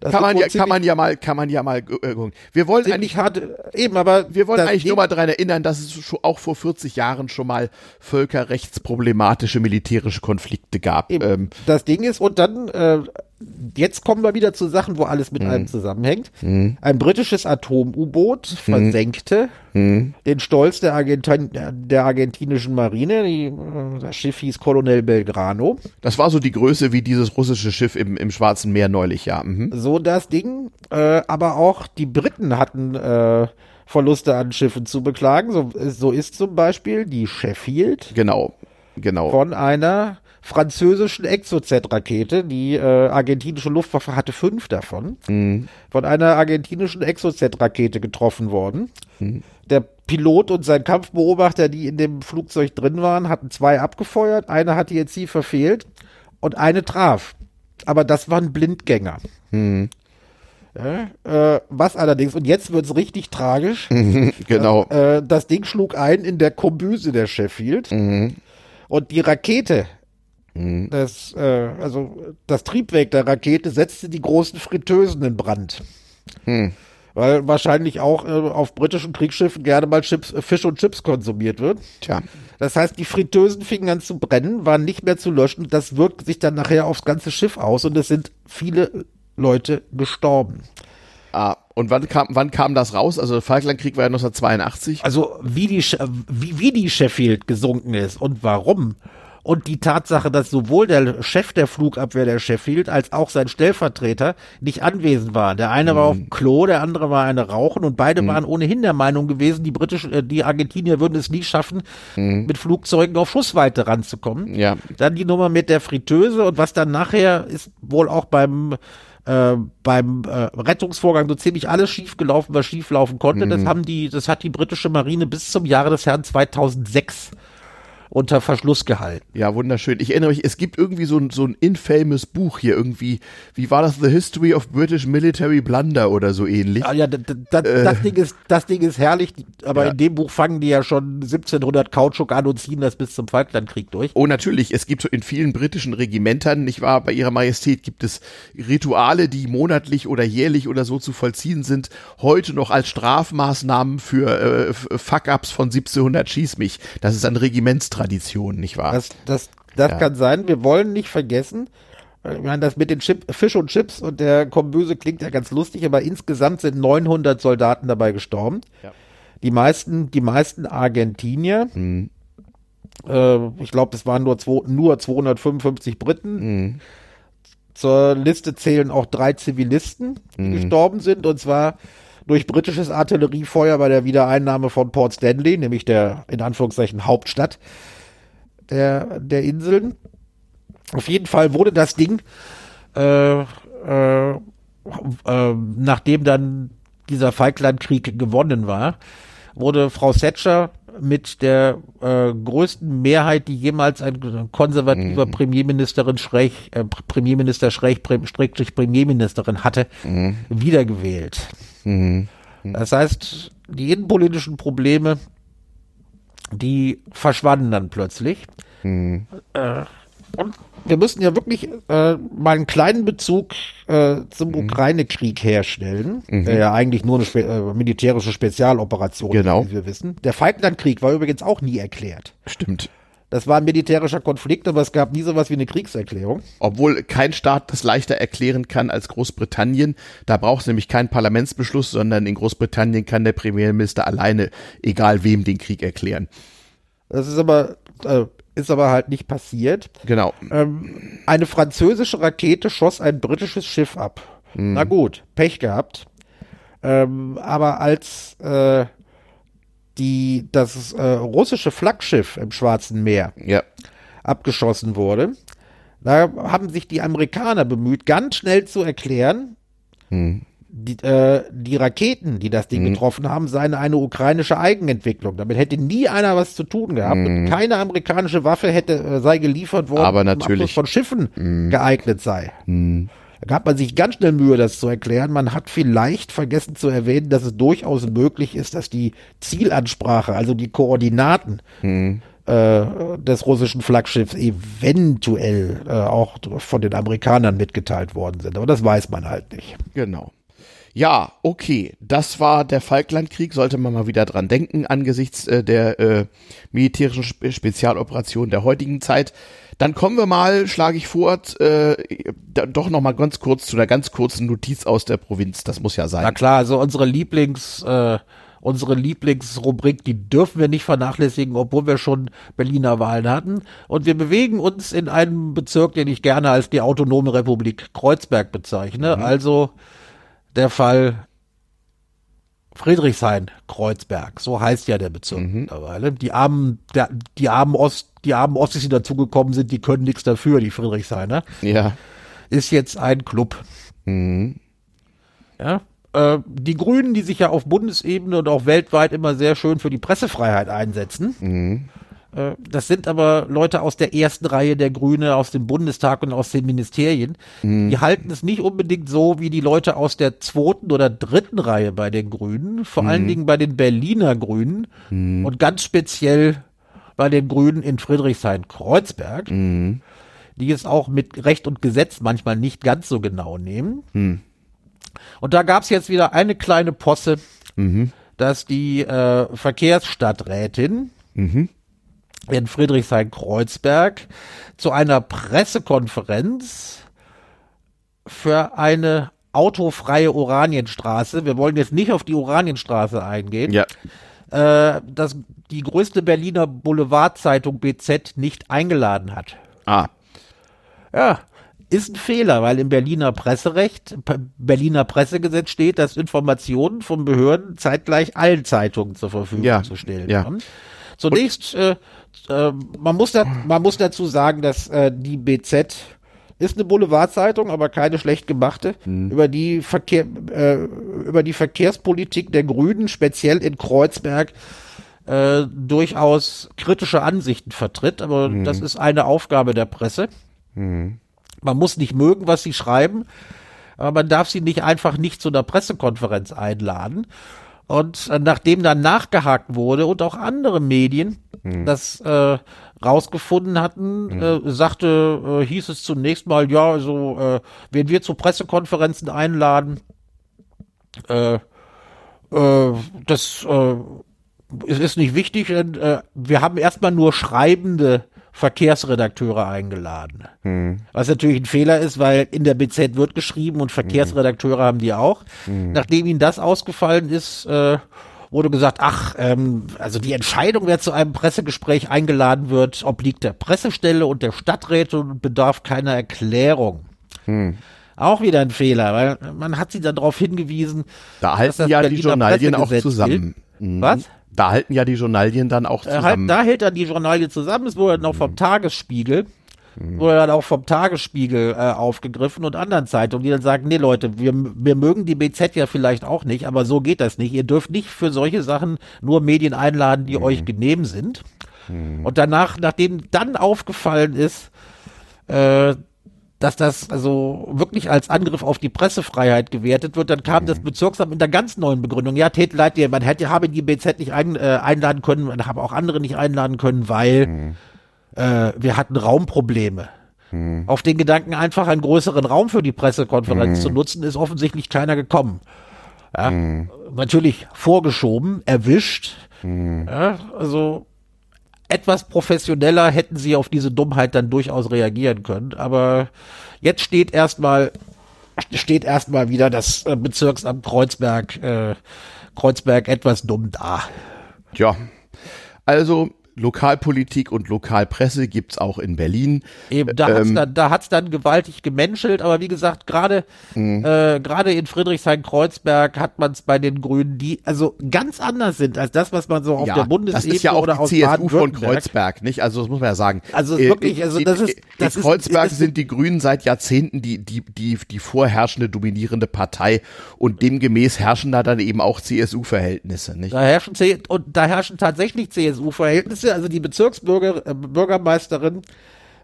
Kann man, ja, kann man ja mal, kann man ja mal äh, gucken. Wir wollen eigentlich hart, eben, aber wir wollen eigentlich nur mal daran erinnern, dass es auch vor 40 Jahren schon mal völkerrechtsproblematische militärische Konflikte gab. Ähm, das Ding ist und dann äh, jetzt kommen wir wieder zu Sachen, wo alles mit mhm. allem zusammenhängt. Mhm. Ein britisches Atom-U-Boot mhm. versenkte mhm. den Stolz der, Argentin der argentinischen Marine. Die, äh, das Schiff hieß Colonel Belgrano. Das war so die Größe wie dieses russische Schiff im, im Schwarzen Meer neulich, ja. Mhm. So das Ding. Äh, aber auch die Briten hatten äh, Verluste an Schiffen zu beklagen. So, so ist zum Beispiel die Sheffield. Genau, genau. Von einer französischen Exocet-Rakete. Die äh, argentinische Luftwaffe hatte fünf davon. Mhm. Von einer argentinischen Exocet-Rakete getroffen worden. Mhm. Der Pilot und sein Kampfbeobachter, die in dem Flugzeug drin waren, hatten zwei abgefeuert. Eine hatte ihr Ziel verfehlt und eine traf. Aber das waren Blindgänger. Mhm. Ja, äh, was allerdings, und jetzt wird's richtig tragisch. [laughs] genau. Äh, das Ding schlug ein in der Kombüse der Sheffield. Mhm. Und die Rakete, Mhm. Das, äh, also das Triebwerk der Rakete setzte die großen Fritteusen in Brand. Mhm. Weil wahrscheinlich auch äh, auf britischen Kriegsschiffen gerne mal Chips, äh, Fisch und Chips konsumiert wird. Tja. Das heißt, die Fritteusen fingen an zu brennen, waren nicht mehr zu löschen. Das wirkt sich dann nachher aufs ganze Schiff aus und es sind viele Leute gestorben. Ah, und wann kam, wann kam das raus? Also der Falklandkrieg war ja 1982. Also wie die, wie, wie die Sheffield gesunken ist und warum und die Tatsache, dass sowohl der Chef der Flugabwehr der Sheffield als auch sein Stellvertreter nicht anwesend waren. Der eine mhm. war auf dem Klo, der andere war eine Rauchen und beide mhm. waren ohnehin der Meinung gewesen, die britischen, äh, die Argentinier würden es nie schaffen, mhm. mit Flugzeugen auf Schussweite ranzukommen. Ja. Dann die Nummer mit der Fritteuse und was dann nachher ist wohl auch beim äh, beim äh, Rettungsvorgang so ziemlich alles schief gelaufen, was schief laufen konnte. Das mhm. haben die, das hat die britische Marine bis zum Jahre des Herrn 2006 unter Verschluss gehalten. Ja, wunderschön. Ich erinnere mich, es gibt irgendwie so ein, so ein infamous Buch hier irgendwie. Wie war das? The History of British Military Blunder oder so ähnlich. Ah, ja, das, äh. das, Ding ist, das Ding ist herrlich, aber ja. in dem Buch fangen die ja schon 1700 Kautschuk an und ziehen das bis zum Falklandkrieg durch. Oh, natürlich. Es gibt in vielen britischen Regimentern, nicht wahr, bei ihrer Majestät gibt es Rituale, die monatlich oder jährlich oder so zu vollziehen sind, heute noch als Strafmaßnahmen für äh, Fuck-Ups von 1700 Schieß mich. Das ist ein Regimentstraining. Tradition, nicht wahr? Das, das, das ja. kann sein. Wir wollen nicht vergessen, ich meine, das mit den Chip, Fisch und Chips und der Kombüse klingt ja ganz lustig, aber insgesamt sind 900 Soldaten dabei gestorben. Ja. Die meisten, die meisten Argentinier. Mhm. Äh, ich glaube, es waren nur, zwei, nur 255 Briten. Mhm. Zur Liste zählen auch drei Zivilisten, die mhm. gestorben sind, und zwar durch britisches Artilleriefeuer bei der Wiedereinnahme von Port Stanley, nämlich der in Anführungszeichen Hauptstadt der, der Inseln. Auf jeden Fall wurde das Ding, äh, äh, äh, nachdem dann dieser Falklandkrieg gewonnen war, wurde Frau Thatcher mit der äh, größten Mehrheit, die jemals ein konservativer mhm. Premierministerin Schräg, äh, Premierminister Schräg, Schrägstrich Premierministerin hatte, mhm. wiedergewählt. Mhm. Das heißt, die innenpolitischen Probleme, die verschwanden dann plötzlich. Mhm. Äh, und wir müssen ja wirklich äh, mal einen kleinen Bezug äh, zum mhm. Ukraine-Krieg herstellen, mhm. der ja eigentlich nur eine spe äh, militärische Spezialoperation genau. wie wir wissen. Der Falklandkrieg war übrigens auch nie erklärt. Stimmt. Das war ein militärischer Konflikt, aber es gab nie sowas wie eine Kriegserklärung. Obwohl kein Staat das leichter erklären kann als Großbritannien. Da braucht es nämlich keinen Parlamentsbeschluss, sondern in Großbritannien kann der Premierminister alleine, egal wem, den Krieg erklären. Das ist aber, äh, ist aber halt nicht passiert. Genau. Ähm, eine französische Rakete schoss ein britisches Schiff ab. Mhm. Na gut, Pech gehabt. Ähm, aber als äh, die, das äh, russische Flaggschiff im Schwarzen Meer Ja. abgeschossen wurde, da haben sich die Amerikaner bemüht, ganz schnell zu erklären, die, äh, die Raketen, die das Ding getroffen haben, seien eine ukrainische Eigenentwicklung. Damit hätte nie einer was zu tun gehabt und keine amerikanische Waffe hätte äh, sei geliefert worden, Aber natürlich- von Schiffen geeignet sei. Da gab man sich ganz schnell Mühe, das zu erklären. Man hat vielleicht vergessen zu erwähnen, dass es durchaus möglich ist, dass die Zielansprache, also die Koordinaten äh, des russischen Flaggschiffs eventuell äh, auch von den Amerikanern mitgeteilt worden sind. Aber das weiß man halt nicht. Genau. Ja, okay. Das war der Falklandkrieg. Sollte man mal wieder dran denken angesichts äh, der äh, militärischen Spe Spezialoperation der heutigen Zeit. Dann kommen wir mal, schlage ich vor, äh, da, doch noch mal ganz kurz zu einer ganz kurzen Notiz aus der Provinz. Das muss ja sein. Na klar, also unsere Lieblings, äh, unsere Lieblingsrubrik, die dürfen wir nicht vernachlässigen, obwohl wir schon Berliner Wahlen hatten. Und wir bewegen uns in einem Bezirk, den ich gerne als die Autonome Republik Kreuzberg bezeichne. Also der Fall Friedrichshain-Kreuzberg, so heißt ja der Bezirk mittlerweile. Die armen, der, die armen Ost, die armen Ossis, die dazugekommen sind, die können nichts dafür, die Friedrichshainer Ja. ist jetzt ein Club. Ja. Äh, die Grünen, die sich ja auf Bundesebene und auch weltweit immer sehr schön für die Pressefreiheit einsetzen. Äh, das sind aber Leute aus der ersten Reihe der Grüne, aus dem Bundestag und aus den Ministerien. Die halten es nicht unbedingt so wie die Leute aus der zweiten oder dritten Reihe bei den Grünen, vor allen Dingen bei den Berliner Grünen und ganz speziell bei den Grünen in Friedrichshain-Kreuzberg die es auch mit Recht und Gesetz manchmal nicht ganz so genau nehmen. Und da gab es jetzt wieder eine kleine Posse, dass die äh, Verkehrsstadträtin in Friedrichshain-Kreuzberg zu einer Pressekonferenz für eine autofreie Oranienstraße, wir wollen jetzt nicht auf die Oranienstraße eingehen, Ja. äh, dass die größte Berliner Boulevardzeitung BZ nicht eingeladen hat. Ah. Ja, ist ein Fehler, weil im Berliner Presserecht, Berliner Pressegesetz steht, dass Informationen von Behörden zeitgleich allen Zeitungen zur Verfügung Ja, zu stellen ja. haben. Zunächst, äh, äh, man, muss da, man muss dazu sagen, dass äh, die BZ ist eine Boulevardzeitung, aber keine schlecht gemachte, Mhm. über die Verkehr, äh, über die Verkehrspolitik der Grünen, speziell in Kreuzberg, äh, durchaus kritische Ansichten vertritt, aber Mhm. das ist eine Aufgabe der Presse. Man muss nicht mögen, was sie schreiben, aber man darf sie nicht einfach nicht zu einer Pressekonferenz einladen. Und äh, nachdem dann nachgehakt wurde und auch andere Medien das äh, rausgefunden hatten, äh, sagte, äh, hieß es zunächst mal, ja, also äh, wenn wir zu Pressekonferenzen einladen, äh, äh, das äh, ist nicht wichtig, denn äh, wir haben erstmal nur schreibende Verkehrsredakteure eingeladen. Was natürlich ein Fehler ist, weil in der BZ wird geschrieben und Verkehrsredakteure haben die auch. Nachdem ihnen das ausgefallen ist, äh, wurde gesagt, ach, ähm, also die Entscheidung, wer zu einem Pressegespräch eingeladen wird, obliegt der Pressestelle und der Stadträte und bedarf keiner Erklärung. Auch wieder ein Fehler, weil man hat sie dann darauf hingewiesen, Da dass halten ja die Berliner Journalien auch zusammen. gilt. Mhm. Was? Da halten ja die Journalien dann auch halt, zusammen. da hält dann die Journalie zusammen, es wurde dann auch vom Tagesspiegel, wurde dann auch vom Tagesspiegel äh, aufgegriffen und anderen Zeitungen, die dann sagen, nee Leute, wir, wir mögen die BZ ja vielleicht auch nicht, aber so geht das nicht. Ihr dürft nicht für solche Sachen nur Medien einladen, die euch genehm sind. Und danach, nachdem dann aufgefallen ist, äh, dass das also wirklich als Angriff auf die Pressefreiheit gewertet wird, dann kam das Bezirksamt mit einer ganz neuen Begründung. Ja, tät leid dir, man hätte, habe die BZ nicht ein, äh, einladen können, man habe auch andere nicht einladen können, weil äh, wir hatten Raumprobleme. Auf den Gedanken, einfach einen größeren Raum für die Pressekonferenz zu nutzen, ist offensichtlich keiner gekommen. Ja, Natürlich vorgeschoben, erwischt. Ja, also etwas professioneller hätten sie auf diese Dummheit dann durchaus reagieren können. Aber jetzt steht erstmal steht erstmal wieder das äh, Bezirksamt Kreuzberg äh, Kreuzberg etwas dumm da. Tja, also Lokalpolitik und Lokalpresse gibt's auch in Berlin. Eben, da hat's dann, da hat's dann gewaltig gemenschelt, aber wie gesagt, gerade Mhm. äh, gerade in Friedrichshain-Kreuzberg hat man es bei den Grünen, die also ganz anders sind als das, was man so auf der Bundesebene das ist ja auch oder die CSU von Kreuzberg, nicht? Also das muss man ja sagen. Also Äh, wirklich, also in, das ist- das in Kreuzberg ist- sind die Grünen seit Jahrzehnten die die die die vorherrschende dominierende Partei und demgemäß herrschen da dann eben auch CSU-Verhältnisse, nicht? Da herrschen und da herrschen tatsächlich CSU-Verhältnisse. Also die Bezirksbürger äh,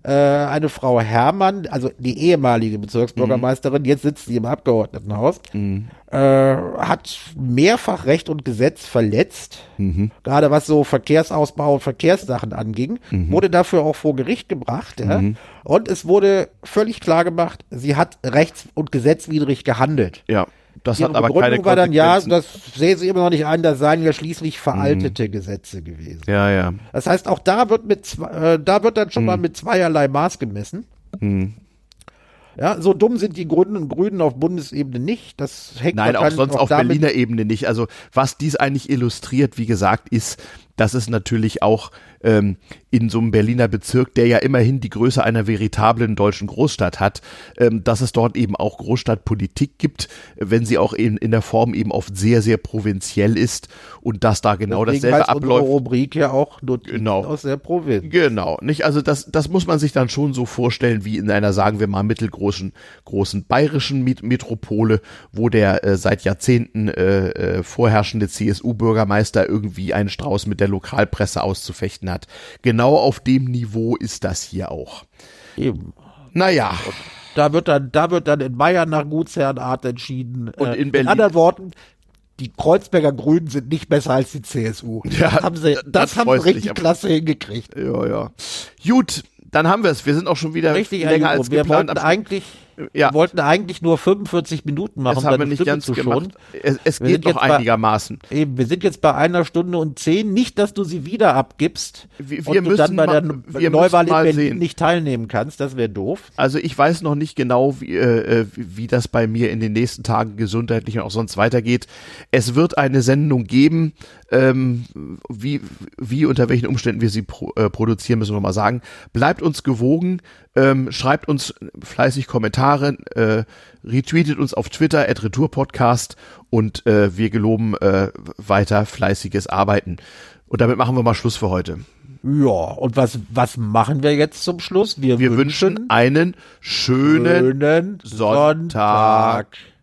äh, eine Frau Herrmann, also die ehemalige Bezirksbürgermeisterin, jetzt sitzt sie im Abgeordnetenhaus, äh, hat mehrfach Recht und Gesetz verletzt, gerade was so Verkehrsausbau und Verkehrssachen anging, wurde dafür auch vor Gericht gebracht. Ja? Und es wurde völlig klar gemacht, sie hat rechts- und gesetzwidrig gehandelt. Ja, das Ihre hat aber Begründung keine war dann, ja, das sehe sie immer noch nicht ein, das seien ja schließlich veraltete Gesetze gewesen. ja, ja. Das heißt, auch da wird mit äh, da wird dann schon Mhm. mal mit zweierlei Maß gemessen. Ja, so dumm sind die Grünen und Grünen auf Bundesebene nicht. Das hängt Nein, auch sonst auf damit, Berliner Ebene nicht. Also was dies eigentlich illustriert, wie gesagt, ist, dass es natürlich auch ähm, in so einem Berliner Bezirk, der ja immerhin die Größe einer veritablen deutschen Großstadt hat, ähm, dass es dort eben auch Großstadtpolitik gibt, wenn sie auch in, in der Form eben oft sehr, sehr provinziell ist und dass da genau deswegen dasselbe heißt unsere abläuft. Rubrik ja auch Notizen Genau. aus der Provinz. Genau, nicht? Also das, das muss man sich dann schon so vorstellen wie in einer, sagen wir mal, mittelgroßen großen bayerischen Met Metropole, wo der äh, seit Jahrzehnten äh, äh, vorherrschende CSU-Bürgermeister irgendwie einen Strauß mit der Lokalpresse auszufechten hat. Genau auf dem Niveau ist das hier auch. Eben. Naja, Da wird dann, da wird dann in Bayern nach Gutsherrenart entschieden. Und Äh, in Berlin- anderen Worten, die Kreuzberger Grünen sind nicht besser als die CSU. [laughs] Ja, das haben sie, das, das haben sie richtig klasse hingekriegt. ja, ja. Gut, dann haben wir es. Wir sind auch schon wieder Richtig, länger als wir geplant. wollten am- eigentlich, Ja. wir wollten eigentlich nur 45 Minuten machen, das haben wir nicht Stimme ganz gemacht. Es, es geht noch jetzt bei- einigermaßen. Eben, wir sind jetzt bei einer Stunde und zehn. Nicht, dass du sie wieder abgibst Wir- wir und du müssen dann bei mal- der wir Neuwahl mal in Berlin sehen. nicht teilnehmen kannst. Das wäre doof. Also ich weiß noch nicht genau, wie, äh, äh, wie wie das bei mir in den nächsten Tagen gesundheitlich und auch sonst weitergeht. Es wird eine Sendung geben, ähm, wie, wie unter welchen Umständen wir sie pro, äh, produzieren, müssen wir mal sagen. Bleibt uns gewogen, ähm, schreibt uns fleißig Kommentare, äh, retweetet uns auf Twitter, at Retourpodcast und äh, wir geloben äh, weiter fleißiges Arbeiten. Und damit machen wir mal Schluss für heute. Ja, und was, was machen wir jetzt zum Schluss? Wir, Wir wünschen einen schönen schönen Sonntag. Sonntag.